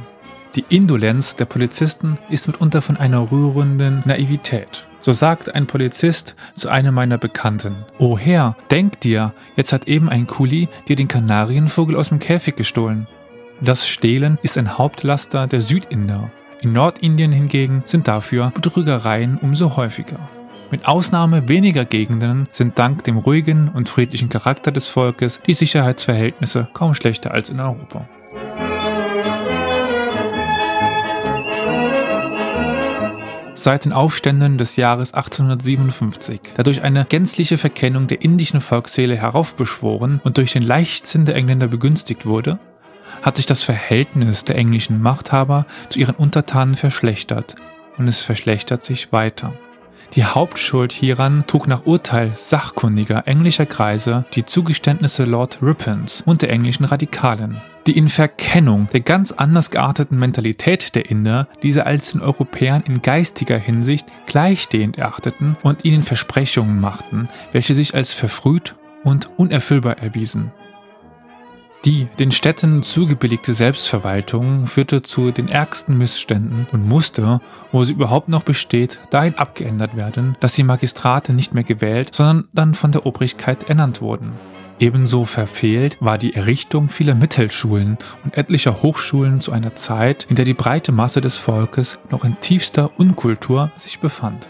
Die Indolenz der Polizisten ist mitunter von einer rührenden Naivität. So sagt ein Polizist zu einem meiner Bekannten, Oh Herr, denk dir, jetzt hat eben ein Kuli dir den Kanarienvogel aus dem Käfig gestohlen. Das Stehlen ist ein Hauptlaster der Südinder. In Nordindien hingegen sind dafür Betrügereien umso häufiger. Mit Ausnahme weniger Gegenden sind dank dem ruhigen und friedlichen Charakter des Volkes die Sicherheitsverhältnisse kaum schlechter als in Europa. Seit den Aufständen des Jahres 1857, da durch eine gänzliche Verkennung der indischen Volksseele heraufbeschworen und durch den Leichtsinn der Engländer begünstigt wurde, hat sich das Verhältnis der englischen Machthaber zu ihren Untertanen verschlechtert und es verschlechtert sich weiter. Die Hauptschuld hieran trug nach Urteil sachkundiger englischer Kreise die Zugeständnisse Lord Rippons und der englischen Radikalen. Die in Verkennung der ganz anders gearteten Mentalität der Inder, diese als den Europäern in geistiger Hinsicht gleichstehend erachteten und ihnen Versprechungen machten, welche sich als verfrüht und unerfüllbar erwiesen. Die den Städten zugebilligte Selbstverwaltung führte zu den ärgsten Missständen und musste, wo sie überhaupt noch besteht, dahin abgeändert werden, dass die Magistrate nicht mehr gewählt, sondern dann von der Obrigkeit ernannt wurden. Ebenso verfehlt war die Errichtung vieler Mittelschulen und etlicher Hochschulen zu einer Zeit, in der die breite Masse des Volkes noch in tiefster Unkultur sich befand.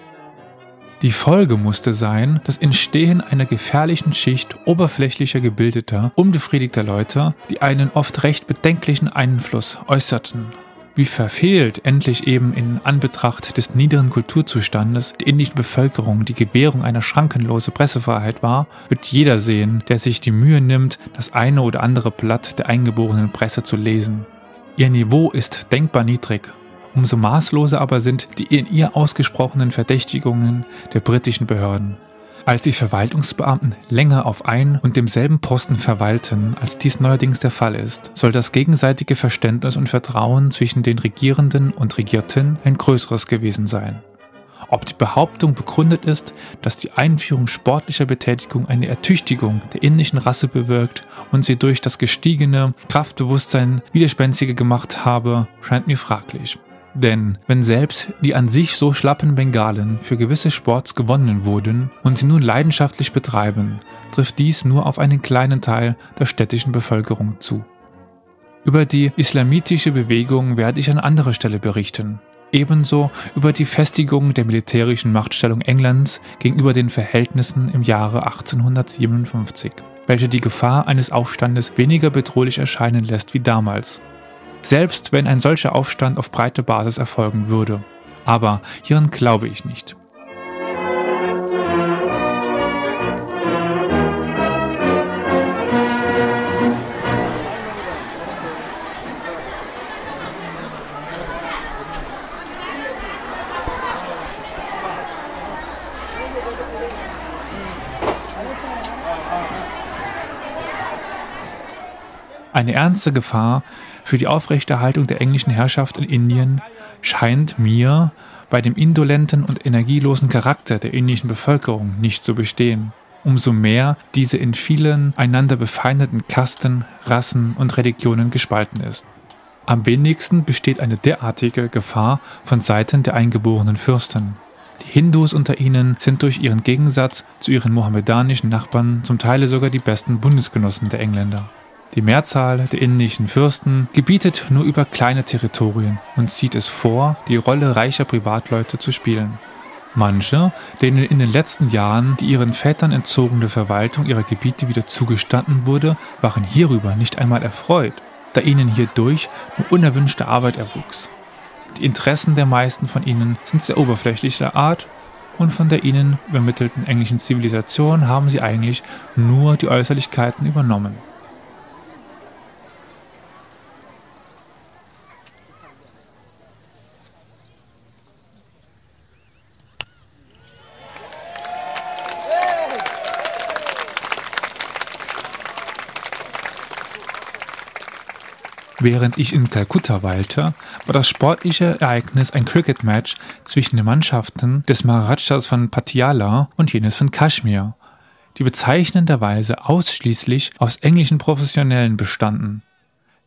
Die Folge musste sein, das Entstehen einer gefährlichen Schicht oberflächlicher gebildeter, unbefriedigter Leute, die einen oft recht bedenklichen Einfluss äußerten. Wie verfehlt endlich eben in Anbetracht des niederen Kulturzustandes der indischen Bevölkerung die Gewährung einer schrankenlosen Pressefreiheit war, wird jeder sehen, der sich die Mühe nimmt, das eine oder andere Blatt der eingeborenen Presse zu lesen. Ihr Niveau ist denkbar niedrig Umso maßloser aber sind die in ihr ausgesprochenen Verdächtigungen der britischen Behörden. Als die Verwaltungsbeamten länger auf ein und demselben Posten verweilten, als dies neuerdings der Fall ist, soll das gegenseitige Verständnis und Vertrauen zwischen den Regierenden und Regierten ein größeres gewesen sein. Ob die Behauptung begründet ist, dass die Einführung sportlicher Betätigung eine Ertüchtigung der indischen Rasse bewirkt und sie durch das gestiegene Kraftbewusstsein widerspenstiger gemacht habe, scheint mir fraglich. Denn wenn selbst die an sich so schlappen Bengalen für gewisse Sports gewonnen wurden und sie nun leidenschaftlich betreiben, trifft dies nur auf einen kleinen Teil der städtischen Bevölkerung zu. Über die islamitische Bewegung werde ich an anderer Stelle berichten. Ebenso über die Festigung der militärischen Machtstellung Englands gegenüber den Verhältnissen im Jahre 1857, welche die Gefahr eines Aufstandes weniger bedrohlich erscheinen lässt wie damals selbst wenn ein solcher Aufstand auf breite Basis erfolgen würde. Aber hieran glaube ich nicht. Eine ernste Gefahr für die Aufrechterhaltung der englischen Herrschaft in Indien scheint mir bei dem indolenten und energielosen Charakter der indischen Bevölkerung nicht zu bestehen. Umso mehr diese in vielen einander befeindeten Kasten, Rassen und Religionen gespalten ist. Am wenigsten besteht eine derartige Gefahr von Seiten der eingeborenen Fürsten. Die Hindus unter ihnen sind durch ihren Gegensatz zu ihren mohammedanischen Nachbarn zum Teil sogar die besten Bundesgenossen der Engländer. Die Mehrzahl der indischen Fürsten gebietet nur über kleine Territorien und zieht es vor, die Rolle reicher Privatleute zu spielen. Manche, denen in den letzten Jahren die ihren Vätern entzogene Verwaltung ihrer Gebiete wieder zugestanden wurde, waren hierüber nicht einmal erfreut, da ihnen hierdurch nur unerwünschte Arbeit erwuchs. Die Interessen der meisten von ihnen sind sehr oberflächlicher Art und von der ihnen übermittelten englischen Zivilisation haben sie eigentlich nur die Äußerlichkeiten übernommen. Während ich in Kalkutta weilte, war das sportliche Ereignis ein Cricket-Match zwischen den Mannschaften des Maharajas von Patiala und jenes von Kashmir, die bezeichnenderweise ausschließlich aus englischen Professionellen bestanden.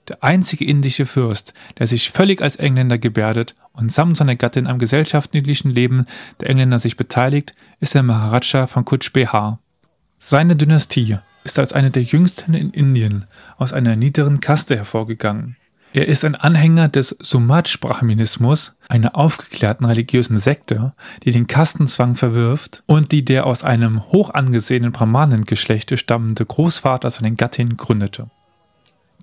Der einzige indische Fürst, der sich völlig als Engländer gebärdet und samt seiner Gattin am gesellschaftlichen Leben der Engländer sich beteiligt, ist der Maharaja von Kuch Behar. Seine Dynastie ist als einer der jüngsten in Indien aus einer niederen Kaste hervorgegangen. Er ist ein Anhänger des Sumaj-Brahminismus, einer aufgeklärten religiösen Sekte, die den Kastenzwang verwirft und die der aus einem hoch angesehenen Brahmanengeschlechte stammende Großvater seiner Gattin gründete.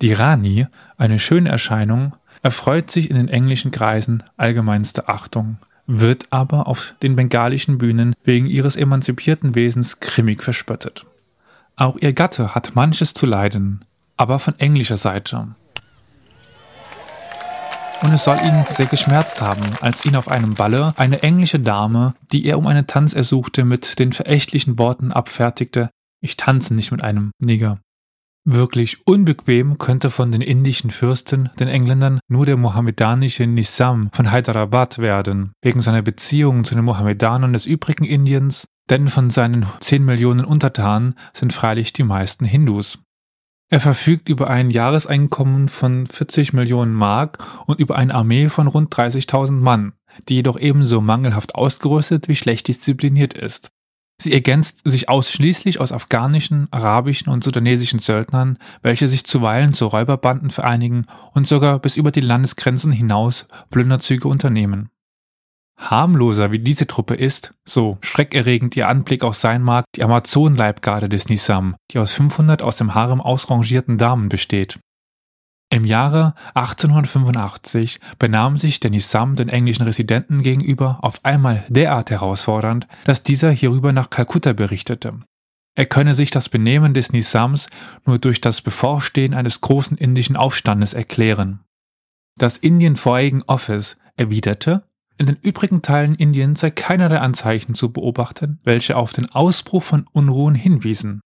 Die Rani, eine schöne Erscheinung, erfreut sich in den englischen Kreisen allgemeinster Achtung, wird aber auf den bengalischen Bühnen wegen ihres emanzipierten Wesens grimmig verspöttet. Auch ihr Gatte hat manches zu leiden, aber von englischer Seite. Und es soll ihn sehr geschmerzt haben, als ihn auf einem Balle eine englische Dame, die er um einen Tanz ersuchte, mit den verächtlichen Worten abfertigte, ich tanze nicht mit einem Nigger. Wirklich unbequem könnte von den indischen Fürsten, den Engländern, nur der mohammedanische Nizam von Hyderabad werden, wegen seiner Beziehungen zu den Mohammedanern des übrigen Indiens, denn von seinen 10 Millionen Untertanen sind freilich die meisten Hindus. Er verfügt über ein Jahreseinkommen von 40 Millionen Mark und über eine Armee von rund 30.000 Mann, die jedoch ebenso mangelhaft ausgerüstet wie schlecht diszipliniert ist. Sie ergänzt sich ausschließlich aus afghanischen, arabischen und sudanesischen Söldnern, welche sich zuweilen zu Räuberbanden vereinigen und sogar bis über die Landesgrenzen hinaus Plünderzüge unternehmen. Harmloser wie diese Truppe ist, so schreckerregend ihr Anblick auch sein mag, die Amazonenleibgarde des Nizam, die aus 500 aus dem Harem ausrangierten Damen besteht. Im Jahre 1885 benahm sich der Nizam den englischen Residenten gegenüber auf einmal derart herausfordernd, dass dieser hierüber nach Kalkutta berichtete. Er könne sich das Benehmen des Nizams nur durch das Bevorstehen eines großen indischen Aufstandes erklären. Das Indian Foreign Office erwiderte, in den übrigen Teilen Indiens sei keinerlei Anzeichen zu beobachten, welche auf den Ausbruch von Unruhen hinwiesen.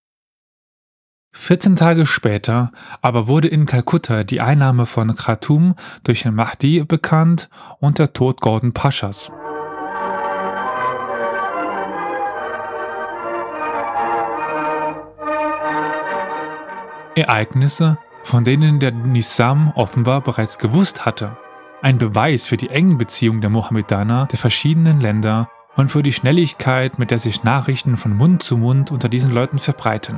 14 Tage später aber wurde in Kalkutta die Einnahme von Khartoum durch den Mahdi bekannt und der Tod Gordon Paschas. Ereignisse, von denen der Nizam offenbar bereits gewusst hatte. Ein Beweis für die engen Beziehungen der Mohammedaner der verschiedenen Länder und für die Schnelligkeit, mit der sich Nachrichten von Mund zu Mund unter diesen Leuten verbreiten.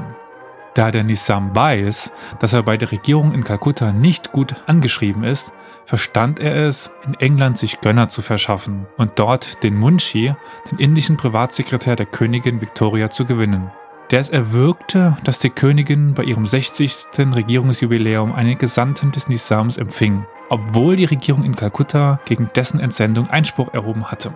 Da der Nizam weiß, dass er bei der Regierung in Kalkutta nicht gut angeschrieben ist, verstand er es, in England sich Gönner zu verschaffen und dort den Munshi, den indischen Privatsekretär der Königin Victoria, zu gewinnen. Der es erwirkte, dass die Königin bei ihrem 60. Regierungsjubiläum einen Gesandten des Nizams empfing, obwohl die Regierung in Kalkutta gegen dessen Entsendung Einspruch erhoben hatte.